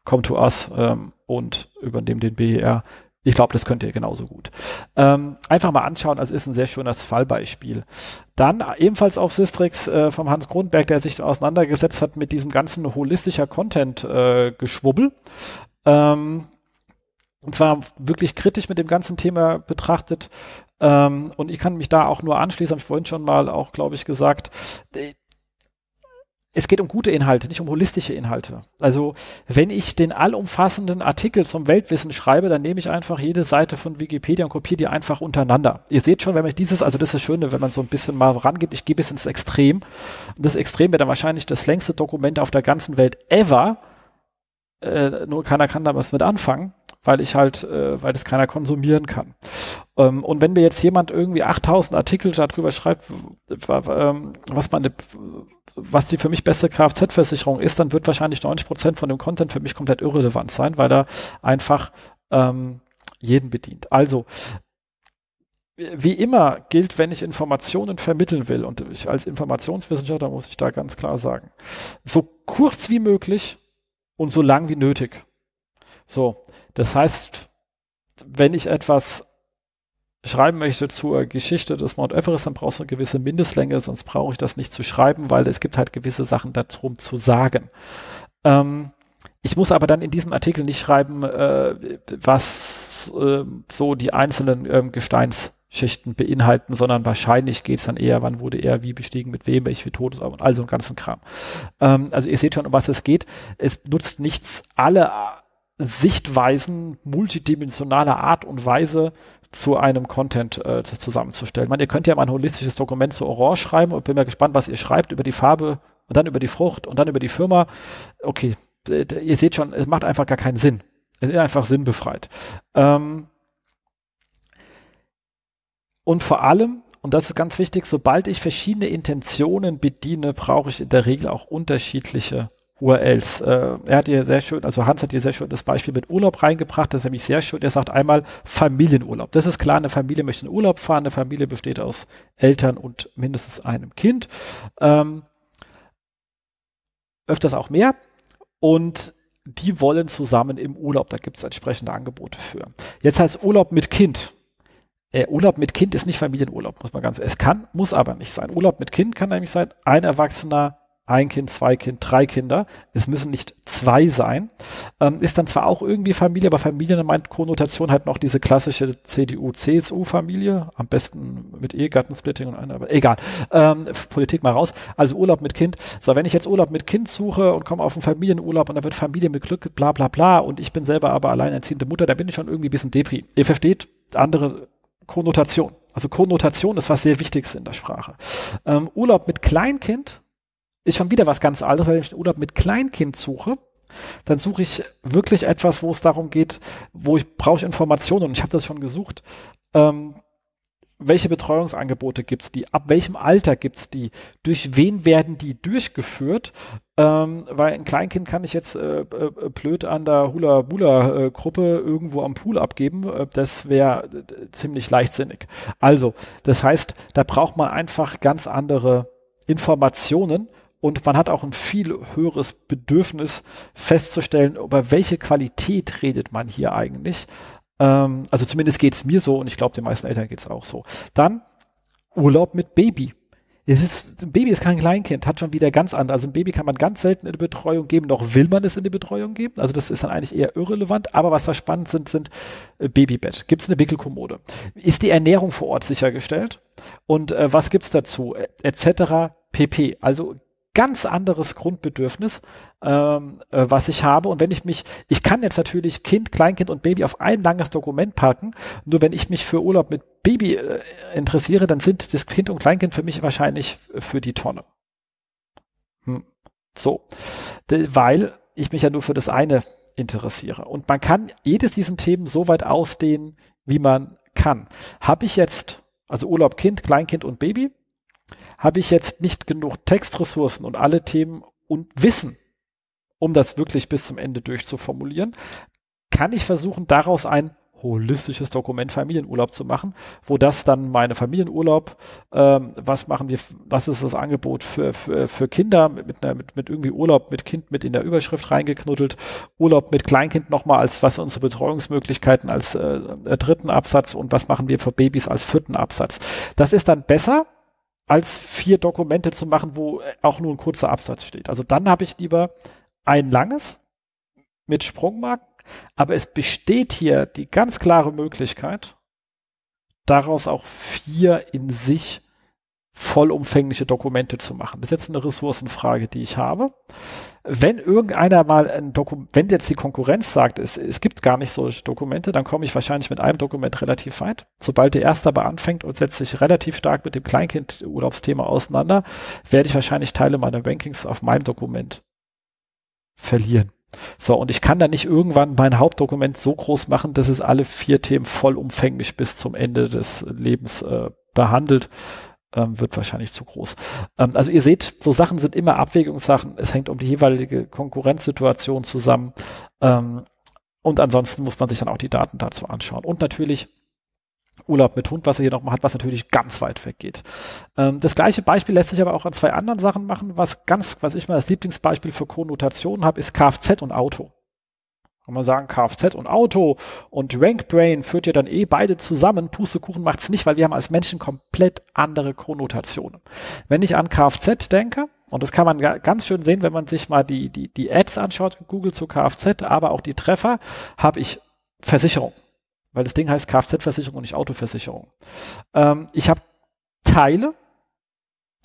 Come to us ähm, und übernehmen den BER. Ich glaube, das könnt ihr genauso gut. Ähm, einfach mal anschauen, also ist ein sehr schönes Fallbeispiel. Dann ebenfalls auf Sistrix äh, vom Hans Grundberg, der sich auseinandergesetzt hat mit diesem ganzen holistischer Content-Geschwubbel. Äh, ähm, und zwar wirklich kritisch mit dem ganzen Thema betrachtet. Ähm, und ich kann mich da auch nur anschließen, habe ich vorhin schon mal auch, glaube ich, gesagt. Es geht um gute Inhalte, nicht um holistische Inhalte. Also wenn ich den allumfassenden Artikel zum Weltwissen schreibe, dann nehme ich einfach jede Seite von Wikipedia und kopiere die einfach untereinander. Ihr seht schon, wenn man dieses, also das ist das Schöne, wenn man so ein bisschen mal rangeht, ich gehe bis ins Extrem. Und das Extrem wäre dann wahrscheinlich das längste Dokument auf der ganzen Welt ever. Äh, nur keiner kann da was mit anfangen weil ich halt, äh, weil das keiner konsumieren kann. Ähm, und wenn mir jetzt jemand irgendwie 8000 Artikel darüber schreibt, ähm, was man, was die für mich beste Kfz-Versicherung ist, dann wird wahrscheinlich 90 Prozent von dem Content für mich komplett irrelevant sein, weil er einfach ähm, jeden bedient. Also wie immer gilt, wenn ich Informationen vermitteln will, und ich als Informationswissenschaftler muss ich da ganz klar sagen, so kurz wie möglich und so lang wie nötig. So, das heißt, wenn ich etwas schreiben möchte zur Geschichte des Mount Everest, dann brauchst du eine gewisse Mindestlänge, sonst brauche ich das nicht zu schreiben, weil es gibt halt gewisse Sachen darum zu sagen. Ähm, ich muss aber dann in diesem Artikel nicht schreiben, äh, was äh, so die einzelnen äh, Gesteinsschichten beinhalten, sondern wahrscheinlich geht es dann eher, wann wurde er wie bestiegen, mit wem, welche Todes und all so einen ganzen Kram. Ähm, also ihr seht schon, um was es geht. Es nutzt nichts, alle Sichtweisen multidimensionaler Art und Weise zu einem Content äh, zusammenzustellen. Man, ihr könnt ja mal ein holistisches Dokument zu Orange schreiben und bin mal gespannt, was ihr schreibt über die Farbe und dann über die Frucht und dann über die Firma. Okay, ihr seht schon, es macht einfach gar keinen Sinn. Es ist einfach sinnbefreit. Ähm und vor allem, und das ist ganz wichtig, sobald ich verschiedene Intentionen bediene, brauche ich in der Regel auch unterschiedliche URLs. Äh, er hat hier sehr schön, also Hans hat hier sehr schön das Beispiel mit Urlaub reingebracht, das ist nämlich sehr schön. Er sagt einmal Familienurlaub. Das ist klar, eine Familie möchte in Urlaub fahren, eine Familie besteht aus Eltern und mindestens einem Kind. Ähm, öfters auch mehr. Und die wollen zusammen im Urlaub. Da gibt es entsprechende Angebote für. Jetzt als Urlaub mit Kind. Äh, Urlaub mit Kind ist nicht Familienurlaub, muss man ganz. Es kann, muss aber nicht sein. Urlaub mit Kind kann nämlich sein, ein Erwachsener ein Kind, zwei Kind, drei Kinder. Es müssen nicht zwei sein. Ähm, ist dann zwar auch irgendwie Familie, aber Familie meint Konnotation halt noch diese klassische CDU-CSU-Familie. Am besten mit Ehegattensplitting und einer, aber egal. Ähm, Politik mal raus. Also Urlaub mit Kind. So, wenn ich jetzt Urlaub mit Kind suche und komme auf einen Familienurlaub und da wird Familie mit Glück, bla bla bla und ich bin selber aber alleinerziehende Mutter, dann bin ich schon irgendwie ein bisschen Depri. Ihr versteht andere Konnotation. Also Konnotation ist was sehr Wichtiges in der Sprache. Ähm, Urlaub mit Kleinkind ist schon wieder was ganz anderes, weil ich einen Urlaub mit Kleinkind suche, dann suche ich wirklich etwas, wo es darum geht, wo ich brauche Informationen und ich habe das schon gesucht. Ähm, welche Betreuungsangebote gibt es die? Ab welchem Alter gibt es die? Durch wen werden die durchgeführt? Ähm, weil ein Kleinkind kann ich jetzt äh, äh, blöd an der Hula-Bula-Gruppe irgendwo am Pool abgeben. Äh, das wäre ziemlich leichtsinnig. Also, das heißt, da braucht man einfach ganz andere Informationen und man hat auch ein viel höheres Bedürfnis festzustellen, über welche Qualität redet man hier eigentlich. Ähm, also zumindest geht es mir so und ich glaube, den meisten Eltern geht es auch so. Dann Urlaub mit Baby. Es ist, ein Baby ist kein Kleinkind, hat schon wieder ganz andere. Also ein Baby kann man ganz selten in die Betreuung geben, noch will man es in die Betreuung geben. Also das ist dann eigentlich eher irrelevant. Aber was da spannend sind, sind äh, Babybett. Gibt es eine Wickelkommode? Ist die Ernährung vor Ort sichergestellt? Und äh, was gibt's dazu? Etc. pp. Also ganz anderes Grundbedürfnis, ähm, äh, was ich habe. Und wenn ich mich, ich kann jetzt natürlich Kind, Kleinkind und Baby auf ein langes Dokument packen. Nur wenn ich mich für Urlaub mit Baby äh, interessiere, dann sind das Kind und Kleinkind für mich wahrscheinlich für die Tonne. Hm. So, De, weil ich mich ja nur für das eine interessiere. Und man kann jedes diesen Themen so weit ausdehnen, wie man kann. Habe ich jetzt, also Urlaub Kind, Kleinkind und Baby, habe ich jetzt nicht genug Textressourcen und alle Themen und Wissen, um das wirklich bis zum Ende durchzuformulieren, kann ich versuchen, daraus ein holistisches Dokument Familienurlaub zu machen, wo das dann meine Familienurlaub, ähm, was machen wir, was ist das Angebot für, für, für Kinder mit, einer, mit, mit irgendwie Urlaub mit Kind mit in der Überschrift reingeknuddelt, Urlaub mit Kleinkind nochmal als was unsere Betreuungsmöglichkeiten als äh, äh, dritten Absatz und was machen wir für Babys als vierten Absatz. Das ist dann besser, als vier Dokumente zu machen, wo auch nur ein kurzer Absatz steht. Also dann habe ich lieber ein langes mit Sprungmarken, aber es besteht hier die ganz klare Möglichkeit, daraus auch vier in sich vollumfängliche Dokumente zu machen. Das ist jetzt eine Ressourcenfrage, die ich habe. Wenn irgendeiner mal ein Dokument, wenn jetzt die Konkurrenz sagt, es, es gibt gar nicht solche Dokumente, dann komme ich wahrscheinlich mit einem Dokument relativ weit. Sobald der erste aber anfängt und setzt sich relativ stark mit dem Kleinkind-Urlaubsthema auseinander, werde ich wahrscheinlich Teile meiner Rankings auf meinem Dokument verlieren. So, und ich kann da nicht irgendwann mein Hauptdokument so groß machen, dass es alle vier Themen vollumfänglich bis zum Ende des Lebens äh, behandelt ähm, wird wahrscheinlich zu groß. Ähm, also ihr seht, so Sachen sind immer Abwägungssachen. Es hängt um die jeweilige Konkurrenzsituation zusammen. Ähm, und ansonsten muss man sich dann auch die Daten dazu anschauen. Und natürlich Urlaub mit Hund, was er hier nochmal hat, was natürlich ganz weit weg geht. Ähm, das gleiche Beispiel lässt sich aber auch an zwei anderen Sachen machen. Was ganz, was ich mal als Lieblingsbeispiel für Konnotationen habe, ist Kfz und Auto. Kann man sagen, Kfz und Auto und RankBrain führt ja dann eh beide zusammen. Pustekuchen macht's nicht, weil wir haben als Menschen komplett andere Konnotationen. Wenn ich an Kfz denke, und das kann man ganz schön sehen, wenn man sich mal die, die, die Ads anschaut, Google zu Kfz, aber auch die Treffer, habe ich Versicherung. Weil das Ding heißt Kfz-Versicherung und nicht Autoversicherung. Ähm, ich habe Teile,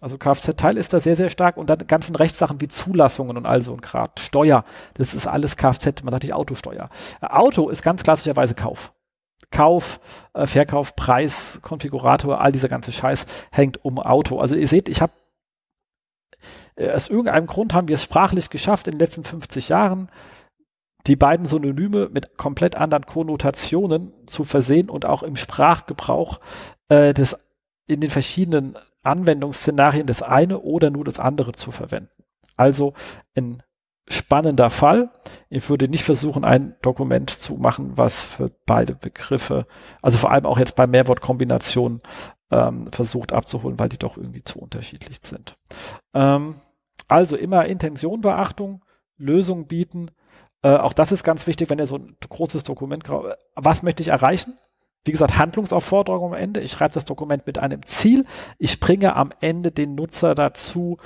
also Kfz-Teil ist da sehr, sehr stark und dann ganzen Rechtssachen wie Zulassungen und all so ein Grad. Steuer, das ist alles Kfz, man sagt nicht Autosteuer. Auto ist ganz klassischerweise Kauf. Kauf, äh, Verkauf, Preis, Konfigurator, all dieser ganze Scheiß hängt um Auto. Also ihr seht, ich habe äh, aus irgendeinem Grund haben wir es sprachlich geschafft in den letzten 50 Jahren, die beiden Synonyme mit komplett anderen Konnotationen zu versehen und auch im Sprachgebrauch äh, des in den verschiedenen Anwendungsszenarien das eine oder nur das andere zu verwenden. Also ein spannender Fall. Ich würde nicht versuchen, ein Dokument zu machen, was für beide Begriffe, also vor allem auch jetzt bei Mehrwortkombinationen ähm, versucht abzuholen, weil die doch irgendwie zu unterschiedlich sind. Ähm, also immer Intention Beachtung, Lösungen bieten. Äh, auch das ist ganz wichtig, wenn ihr so ein großes Dokument, was möchte ich erreichen? Wie gesagt, Handlungsaufforderung am Ende. Ich schreibe das Dokument mit einem Ziel. Ich bringe am Ende den Nutzer dazu,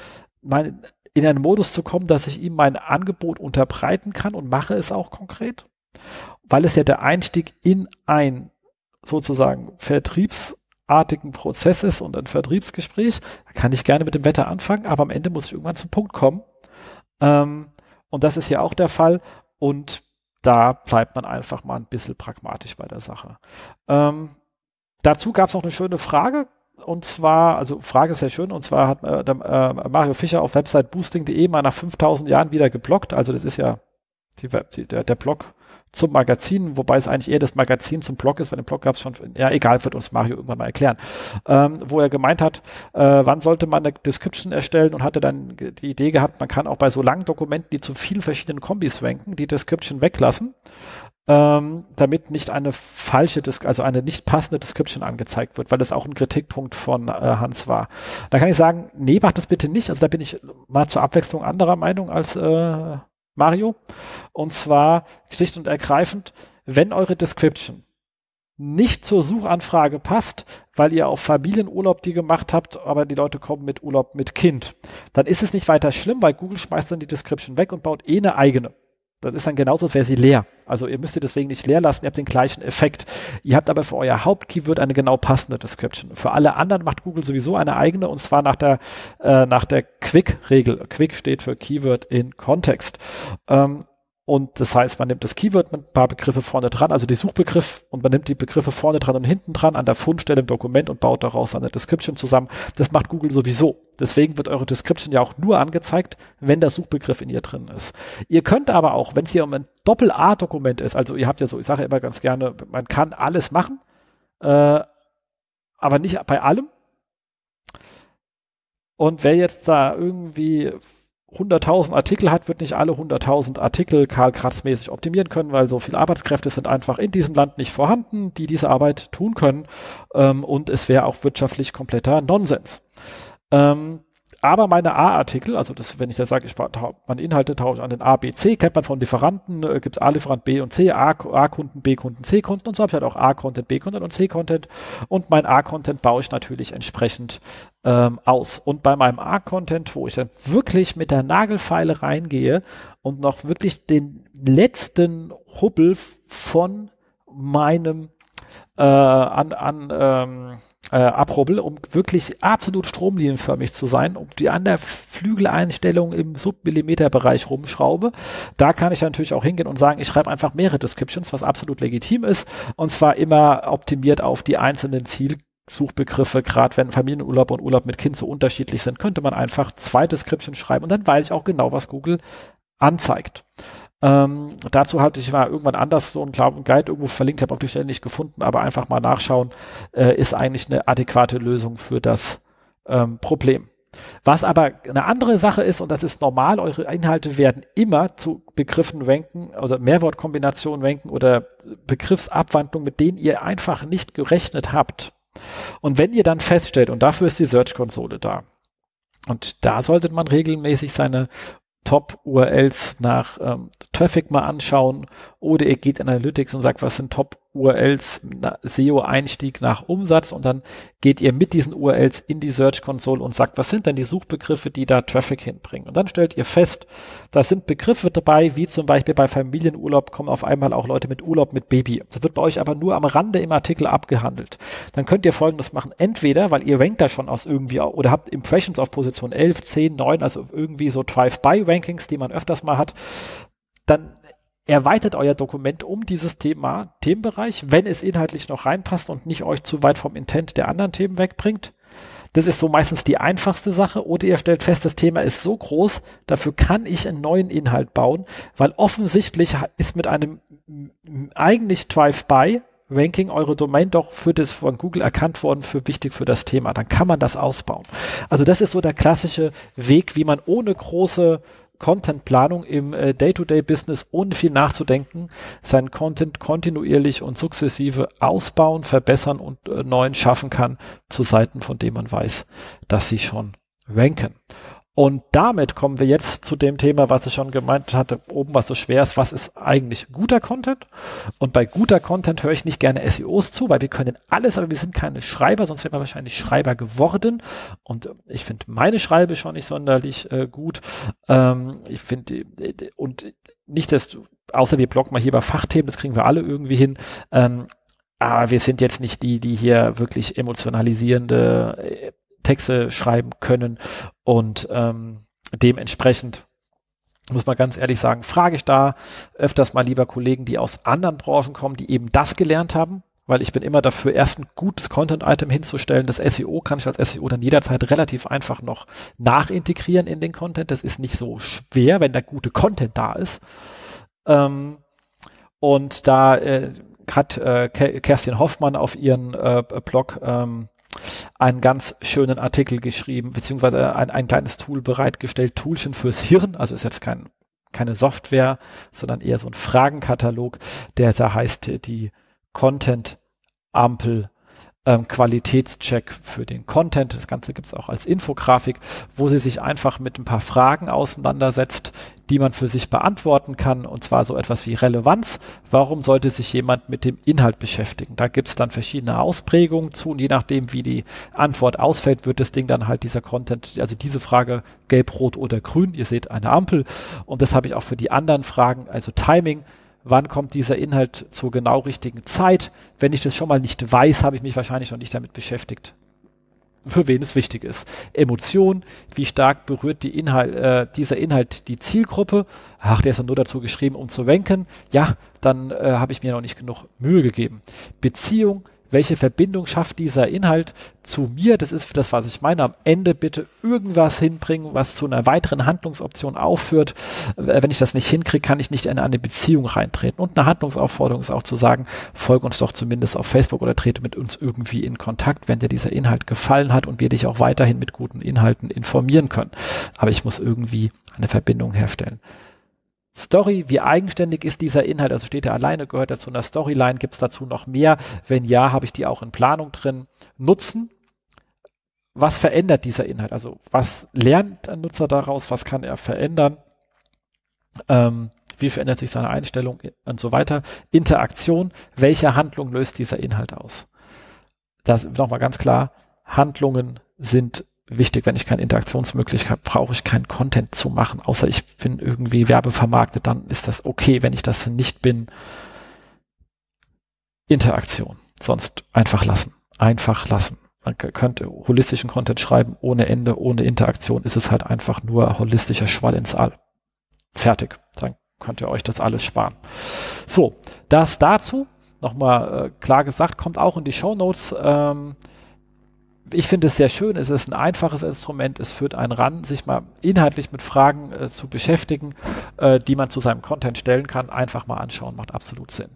mein, in einen Modus zu kommen, dass ich ihm mein Angebot unterbreiten kann und mache es auch konkret, weil es ja der Einstieg in ein sozusagen vertriebsartigen Prozess ist und ein Vertriebsgespräch. Da kann ich gerne mit dem Wetter anfangen, aber am Ende muss ich irgendwann zum Punkt kommen. Ähm, und das ist ja auch der Fall. Und da bleibt man einfach mal ein bisschen pragmatisch bei der Sache. Ähm, dazu gab es noch eine schöne Frage. Und zwar, also Frage ist sehr schön, und zwar hat äh, der, äh, Mario Fischer auf Website boosting.de mal nach 5000 Jahren wieder geblockt. Also das ist ja die, die, der, der Blog zum Magazin, wobei es eigentlich eher das Magazin zum Blog ist, weil den Blog gab es schon, ja egal, wird uns Mario irgendwann mal erklären, ähm, wo er gemeint hat, äh, wann sollte man eine Description erstellen und hatte dann die Idee gehabt, man kann auch bei so langen Dokumenten, die zu vielen verschiedenen Kombis ranken, die Description weglassen, ähm, damit nicht eine falsche, also eine nicht passende Description angezeigt wird, weil das auch ein Kritikpunkt von äh, Hans war. Da kann ich sagen, nee, macht das bitte nicht. Also da bin ich mal zur Abwechslung anderer Meinung als äh, Mario. Und zwar schlicht und ergreifend, wenn eure Description nicht zur Suchanfrage passt, weil ihr auf Familienurlaub die gemacht habt, aber die Leute kommen mit Urlaub mit Kind, dann ist es nicht weiter schlimm, weil Google schmeißt dann die Description weg und baut eh eine eigene. Das ist dann genauso, als wäre sie leer. Also ihr müsst sie deswegen nicht leer lassen, ihr habt den gleichen Effekt. Ihr habt aber für euer Hauptkeyword eine genau passende Description. Für alle anderen macht Google sowieso eine eigene und zwar nach der, äh, nach der Quick-Regel. Quick steht für Keyword in Context. Ähm, und das heißt, man nimmt das Keyword mit ein paar Begriffe vorne dran, also die Suchbegriff, und man nimmt die Begriffe vorne dran und hinten dran an der Fundstelle im Dokument und baut daraus eine Description zusammen. Das macht Google sowieso. Deswegen wird eure Description ja auch nur angezeigt, wenn der Suchbegriff in ihr drin ist. Ihr könnt aber auch, wenn es hier um ein Doppel-A-Dokument ist, also ihr habt ja so, ich sage immer ganz gerne, man kann alles machen, äh, aber nicht bei allem. Und wer jetzt da irgendwie 100.000 Artikel hat, wird nicht alle 100.000 Artikel Karl Kratz-mäßig optimieren können, weil so viele Arbeitskräfte sind einfach in diesem Land nicht vorhanden, die diese Arbeit tun können. Ähm, und es wäre auch wirtschaftlich kompletter Nonsens. Ähm, aber meine A-Artikel, also das, wenn ich da sage, ich meine Inhalte tausche an den A, B, C, kennt man von Lieferanten, äh, gibt es A-Lieferant B und C, A-Kunden, B-Kunden, C-Kunden und so habe ich halt auch A-Content, B-Content und C-Content und mein A-Content baue ich natürlich entsprechend ähm, aus. Und bei meinem A-Content, wo ich dann wirklich mit der Nagelfeile reingehe und noch wirklich den letzten Hubbel von meinem äh, an, an ähm, äh, abrubbel, um wirklich absolut stromlinienförmig zu sein, um die an der Flügeleinstellung im Submillimeterbereich rumschraube. Da kann ich natürlich auch hingehen und sagen, ich schreibe einfach mehrere Descriptions, was absolut legitim ist, und zwar immer optimiert auf die einzelnen Zielsuchbegriffe, gerade wenn Familienurlaub und Urlaub mit Kind so unterschiedlich sind, könnte man einfach zwei Descriptions schreiben und dann weiß ich auch genau, was Google anzeigt. Ähm, dazu hatte ich mal irgendwann anders so einen Guide irgendwo verlinkt, habe auch die Stelle nicht gefunden, aber einfach mal nachschauen, äh, ist eigentlich eine adäquate Lösung für das ähm, Problem. Was aber eine andere Sache ist, und das ist normal, eure Inhalte werden immer zu Begriffen ranken, also Mehrwortkombinationen ranken oder Begriffsabwandlungen, mit denen ihr einfach nicht gerechnet habt. Und wenn ihr dann feststellt, und dafür ist die Search-Konsole da, und da sollte man regelmäßig seine Top-URLs nach ähm, Traffic mal anschauen oder ihr geht in Analytics und sagt, was sind Top URLs, SEO-Einstieg nach Umsatz und dann geht ihr mit diesen URLs in die Search Console und sagt, was sind denn die Suchbegriffe, die da Traffic hinbringen? Und dann stellt ihr fest, da sind Begriffe dabei, wie zum Beispiel bei Familienurlaub kommen auf einmal auch Leute mit Urlaub mit Baby. Das wird bei euch aber nur am Rande im Artikel abgehandelt. Dann könnt ihr folgendes machen. Entweder, weil ihr rankt da schon aus irgendwie oder habt Impressions auf Position 11, 10, 9, also irgendwie so Drive-by-Rankings, die man öfters mal hat, dann erweitert euer Dokument um dieses Thema, Themenbereich, wenn es inhaltlich noch reinpasst und nicht euch zu weit vom Intent der anderen Themen wegbringt. Das ist so meistens die einfachste Sache. Oder ihr stellt fest, das Thema ist so groß, dafür kann ich einen neuen Inhalt bauen, weil offensichtlich ist mit einem eigentlich Drive-by Ranking eure Domain doch für das von Google erkannt worden für wichtig für das Thema. Dann kann man das ausbauen. Also das ist so der klassische Weg, wie man ohne große Contentplanung im äh, Day-to-Day-Business ohne viel nachzudenken, seinen Content kontinuierlich und sukzessive ausbauen, verbessern und äh, neuen schaffen kann zu Seiten, von denen man weiß, dass sie schon ranken. Und damit kommen wir jetzt zu dem Thema, was ich schon gemeint hatte, oben was so schwer ist, was ist eigentlich guter Content? Und bei guter Content höre ich nicht gerne SEOs zu, weil wir können alles, aber wir sind keine Schreiber, sonst wären wir wahrscheinlich Schreiber geworden. Und ich finde meine Schreibe schon nicht sonderlich äh, gut. Ähm, ich finde, und nicht, dass, außer wir blocken mal hier bei Fachthemen, das kriegen wir alle irgendwie hin. Ähm, aber wir sind jetzt nicht die, die hier wirklich emotionalisierende äh, Texte schreiben können und ähm, dementsprechend muss man ganz ehrlich sagen, frage ich da öfters mal lieber Kollegen, die aus anderen Branchen kommen, die eben das gelernt haben, weil ich bin immer dafür, erst ein gutes Content-Item hinzustellen. Das SEO kann ich als SEO dann jederzeit relativ einfach noch nachintegrieren in den Content. Das ist nicht so schwer, wenn der gute Content da ist. Ähm, und da äh, hat äh, Kerstin Hoffmann auf ihren äh, Blog ähm, einen ganz schönen Artikel geschrieben, beziehungsweise ein, ein kleines Tool bereitgestellt, Toolchen fürs Hirn, also ist jetzt kein, keine Software, sondern eher so ein Fragenkatalog, der da heißt die Content Ampel ähm, Qualitätscheck für den Content. Das Ganze gibt es auch als Infografik, wo sie sich einfach mit ein paar Fragen auseinandersetzt, die man für sich beantworten kann. Und zwar so etwas wie Relevanz. Warum sollte sich jemand mit dem Inhalt beschäftigen? Da gibt es dann verschiedene Ausprägungen zu und je nachdem, wie die Antwort ausfällt, wird das Ding dann halt dieser Content, also diese Frage gelb, rot oder grün. Ihr seht eine Ampel. Und das habe ich auch für die anderen Fragen, also Timing wann kommt dieser Inhalt zur genau richtigen Zeit. Wenn ich das schon mal nicht weiß, habe ich mich wahrscheinlich noch nicht damit beschäftigt. Für wen es wichtig ist. Emotion, wie stark berührt die Inhalt, äh, dieser Inhalt die Zielgruppe? Ach, der ist ja nur dazu geschrieben, um zu wenken. Ja, dann äh, habe ich mir noch nicht genug Mühe gegeben. Beziehung, welche Verbindung schafft dieser Inhalt zu mir? Das ist das, was ich meine. Am Ende bitte irgendwas hinbringen, was zu einer weiteren Handlungsoption aufführt. Wenn ich das nicht hinkriege, kann ich nicht in eine Beziehung reintreten. Und eine Handlungsaufforderung ist auch zu sagen, folge uns doch zumindest auf Facebook oder trete mit uns irgendwie in Kontakt, wenn dir dieser Inhalt gefallen hat und wir dich auch weiterhin mit guten Inhalten informieren können. Aber ich muss irgendwie eine Verbindung herstellen. Story, wie eigenständig ist dieser Inhalt? Also steht er alleine, gehört er zu einer Storyline? Gibt es dazu noch mehr? Wenn ja, habe ich die auch in Planung drin? Nutzen. Was verändert dieser Inhalt? Also was lernt ein Nutzer daraus? Was kann er verändern? Ähm, wie verändert sich seine Einstellung und so weiter? Interaktion, welche Handlung löst dieser Inhalt aus? Das nochmal ganz klar, Handlungen sind wichtig, wenn ich keine Interaktionsmöglichkeit brauche ich keinen Content zu machen, außer ich bin irgendwie werbevermarktet, dann ist das okay, wenn ich das nicht bin. Interaktion. Sonst einfach lassen. Einfach lassen. Man könnte holistischen Content schreiben ohne Ende, ohne Interaktion ist es halt einfach nur holistischer Schwall ins All. Fertig. Dann könnt ihr euch das alles sparen. So, das dazu. Nochmal äh, klar gesagt, kommt auch in die Show Notes. Ähm, ich finde es sehr schön, es ist ein einfaches Instrument, es führt einen ran, sich mal inhaltlich mit Fragen äh, zu beschäftigen, äh, die man zu seinem Content stellen kann. Einfach mal anschauen, macht absolut Sinn.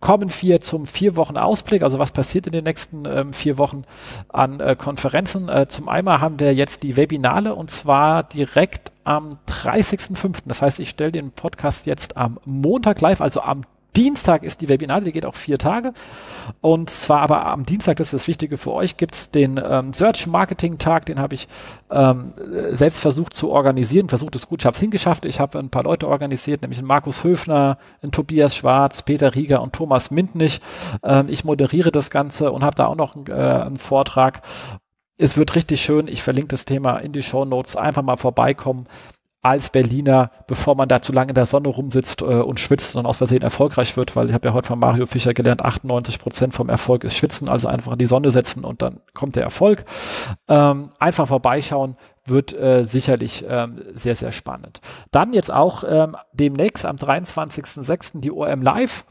Kommen wir zum vier Wochen Ausblick, also was passiert in den nächsten ähm, vier Wochen an äh, Konferenzen. Äh, zum einmal haben wir jetzt die Webinale und zwar direkt am 30.05. Das heißt, ich stelle den Podcast jetzt am Montag live, also am Dienstag ist die Webinare, die geht auch vier Tage. Und zwar aber am Dienstag, das ist das Wichtige für euch, gibt es den ähm, Search Marketing Tag, den habe ich ähm, selbst versucht zu organisieren, versucht es gut, ich habe es hingeschafft. Ich habe ein paar Leute organisiert, nämlich Markus Höfner, Tobias Schwarz, Peter Rieger und Thomas Mintnich. Ähm, ich moderiere das Ganze und habe da auch noch äh, einen Vortrag es wird richtig schön. Ich verlinke das Thema in die Show Notes. Einfach mal vorbeikommen als Berliner, bevor man da zu lange in der Sonne rumsitzt äh, und schwitzt und aus Versehen erfolgreich wird, weil ich habe ja heute von Mario Fischer gelernt, 98 Prozent vom Erfolg ist Schwitzen, also einfach in die Sonne setzen und dann kommt der Erfolg. Ähm, einfach vorbeischauen, wird äh, sicherlich ähm, sehr, sehr spannend. Dann jetzt auch ähm, demnächst am 23.06. die OM Live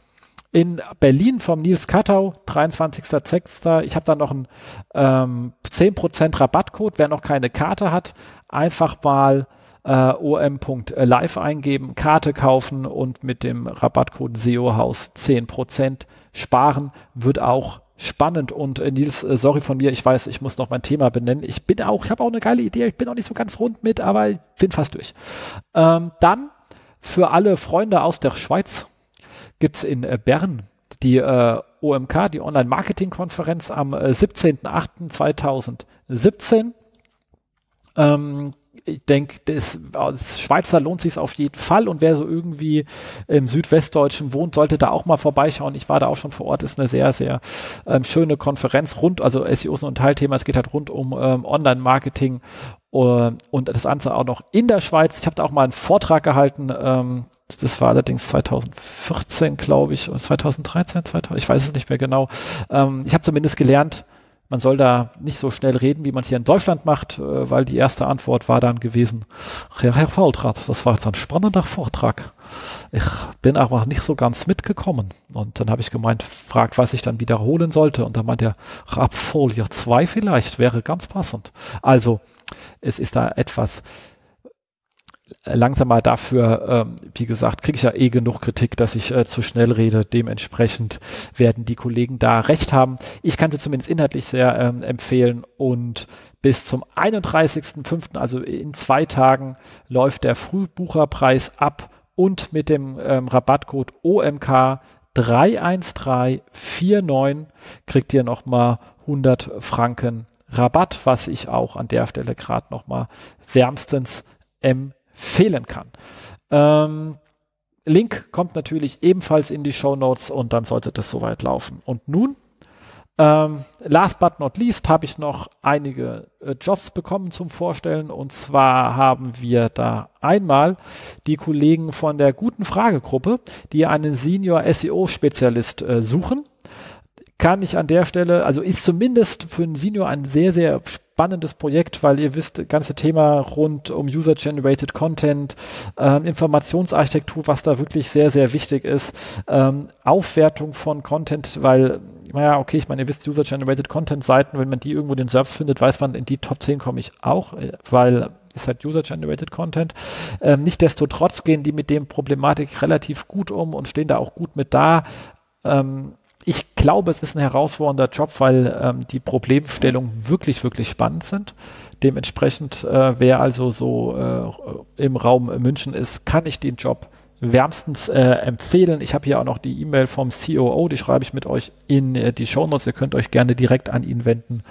in Berlin vom Nils Kattau, 23.06. Ich habe da noch einen ähm, 10% Rabattcode, wer noch keine Karte hat, einfach mal äh, om.live eingeben, Karte kaufen und mit dem Rabattcode SEOhaus 10% sparen, wird auch spannend und äh, Nils, äh, sorry von mir, ich weiß, ich muss noch mein Thema benennen. Ich bin auch, ich habe auch eine geile Idee, ich bin auch nicht so ganz rund mit, aber ich bin fast durch. Ähm, dann für alle Freunde aus der Schweiz gibt's in äh, Bern die äh, OMK, die Online-Marketing-Konferenz am äh, 17.08.2017. Ähm, ich denke, das, als Schweizer lohnt sich auf jeden Fall und wer so irgendwie im Südwestdeutschen wohnt, sollte da auch mal vorbeischauen. Ich war da auch schon vor Ort, ist eine sehr, sehr ähm, schöne Konferenz rund, also SEO ist ein Teilthema, es geht halt rund um ähm, Online-Marketing uh, und das Ganze auch noch in der Schweiz. Ich habe da auch mal einen Vortrag gehalten, ähm, das war allerdings 2014, glaube ich, oder 2013, 2000, ich weiß es nicht mehr genau. Ähm, ich habe zumindest gelernt, man soll da nicht so schnell reden, wie man es hier in Deutschland macht, äh, weil die erste Antwort war dann gewesen, Herr, Herr das war jetzt ein spannender Vortrag. Ich bin aber nicht so ganz mitgekommen. Und dann habe ich gemeint, fragt, was ich dann wiederholen sollte. Und dann meint er, Rapfolie 2 vielleicht wäre ganz passend. Also, es ist da etwas langsam mal dafür, ähm, wie gesagt, kriege ich ja eh genug Kritik, dass ich äh, zu schnell rede. Dementsprechend werden die Kollegen da recht haben. Ich kann sie zumindest inhaltlich sehr ähm, empfehlen und bis zum 31.05., also in zwei Tagen, läuft der Frühbucherpreis ab und mit dem ähm, Rabattcode OMK 31349 kriegt ihr nochmal 100 Franken Rabatt, was ich auch an der Stelle gerade nochmal wärmstens empfehlen kann. Ähm, Link kommt natürlich ebenfalls in die Show Notes und dann sollte das soweit laufen. Und nun ähm, last but not least habe ich noch einige äh, Jobs bekommen zum Vorstellen. Und zwar haben wir da einmal die Kollegen von der guten Fragegruppe, die einen Senior SEO-Spezialist äh, suchen. Kann ich an der Stelle, also ist zumindest für einen Senior ein sehr, sehr spannendes Projekt, weil ihr wisst, das ganze Thema rund um User-Generated Content, ähm, Informationsarchitektur, was da wirklich sehr, sehr wichtig ist, ähm, Aufwertung von Content, weil naja, okay, ich meine, ihr wisst, User-Generated Content-Seiten, wenn man die irgendwo den Service findet, weiß man, in die Top 10 komme ich auch, äh, weil ist halt User-Generated Content. Ähm, Nichtsdestotrotz gehen die mit dem Problematik relativ gut um und stehen da auch gut mit da. Ähm, ich glaube, es ist ein herausfordernder Job, weil ähm, die Problemstellungen wirklich, wirklich spannend sind. Dementsprechend, äh, wer also so äh, im Raum München ist, kann ich den Job wärmstens äh, empfehlen. Ich habe hier auch noch die E-Mail vom COO, die schreibe ich mit euch in äh, die Show Notes. Ihr könnt euch gerne direkt an ihn wenden.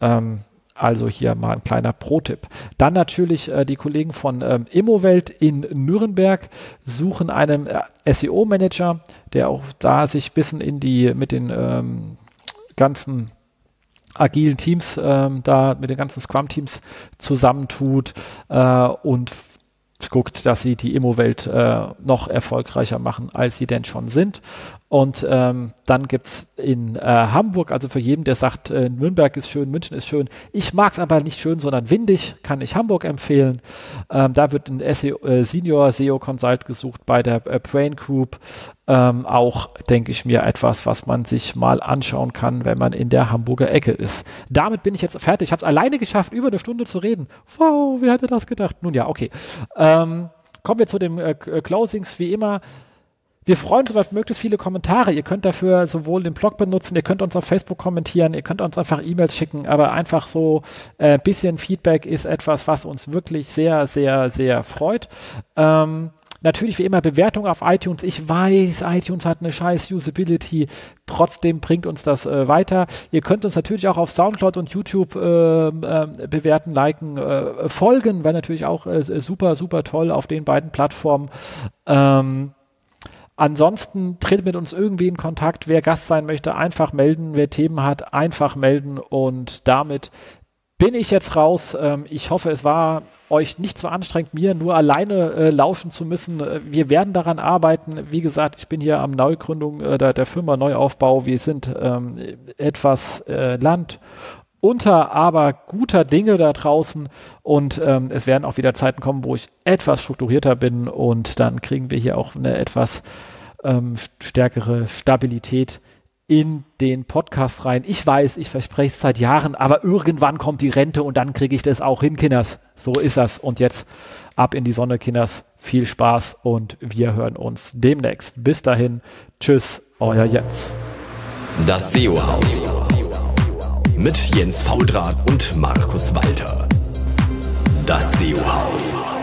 Ähm, also hier mal ein kleiner Pro-Tipp. Dann natürlich äh, die Kollegen von ähm, Immowelt in Nürnberg suchen einen äh, SEO-Manager, der auch da sich ein bisschen in die mit den ähm, ganzen agilen Teams ähm, da mit den ganzen Scrum-Teams zusammentut äh, und guckt, dass sie die Immo-Welt äh, noch erfolgreicher machen, als sie denn schon sind. Und ähm, dann gibt's in äh, Hamburg, also für jeden, der sagt, äh, Nürnberg ist schön, München ist schön. Ich mag's aber nicht schön, sondern windig, kann ich Hamburg empfehlen. Ähm, da wird ein SEO, äh, Senior SEO Consult gesucht bei der äh, Brain Group. Ähm, auch, denke ich mir, etwas, was man sich mal anschauen kann, wenn man in der Hamburger Ecke ist. Damit bin ich jetzt fertig. Ich habe es alleine geschafft, über eine Stunde zu reden. Wow, wer hätte das gedacht? Nun ja, okay. Ähm, kommen wir zu den äh, Closings. Wie immer, wir freuen uns auf möglichst viele Kommentare. Ihr könnt dafür sowohl den Blog benutzen, ihr könnt uns auf Facebook kommentieren, ihr könnt uns einfach E-Mails schicken, aber einfach so ein äh, bisschen Feedback ist etwas, was uns wirklich sehr, sehr, sehr freut. Ähm, Natürlich wie immer Bewertung auf iTunes. Ich weiß, iTunes hat eine scheiß Usability. Trotzdem bringt uns das äh, weiter. Ihr könnt uns natürlich auch auf Soundcloud und YouTube äh, äh, bewerten, liken, äh, folgen. Wäre natürlich auch äh, super, super toll auf den beiden Plattformen. Ähm, Ansonsten tritt mit uns irgendwie in Kontakt. Wer Gast sein möchte, einfach melden. Wer Themen hat, einfach melden. Und damit bin ich jetzt raus. Ähm, ich hoffe, es war euch nicht so anstrengend, mir nur alleine äh, lauschen zu müssen. Äh, wir werden daran arbeiten. Wie gesagt, ich bin hier am Neugründung äh, der, der, Firma Neuaufbau. Wir sind ähm, etwas äh, Land unter aber guter Dinge da draußen und ähm, es werden auch wieder Zeiten kommen, wo ich etwas strukturierter bin und dann kriegen wir hier auch eine etwas ähm, stärkere Stabilität in den Podcast rein. Ich weiß, ich verspreche es seit Jahren, aber irgendwann kommt die Rente und dann kriege ich das auch hin, Kinders. So ist das. Und jetzt ab in die Sonne, Kinders. Viel Spaß und wir hören uns demnächst. Bis dahin, tschüss, euer Jens. Das SEO-Haus mit Jens Faudrat und Markus Walter. Das SEO-Haus.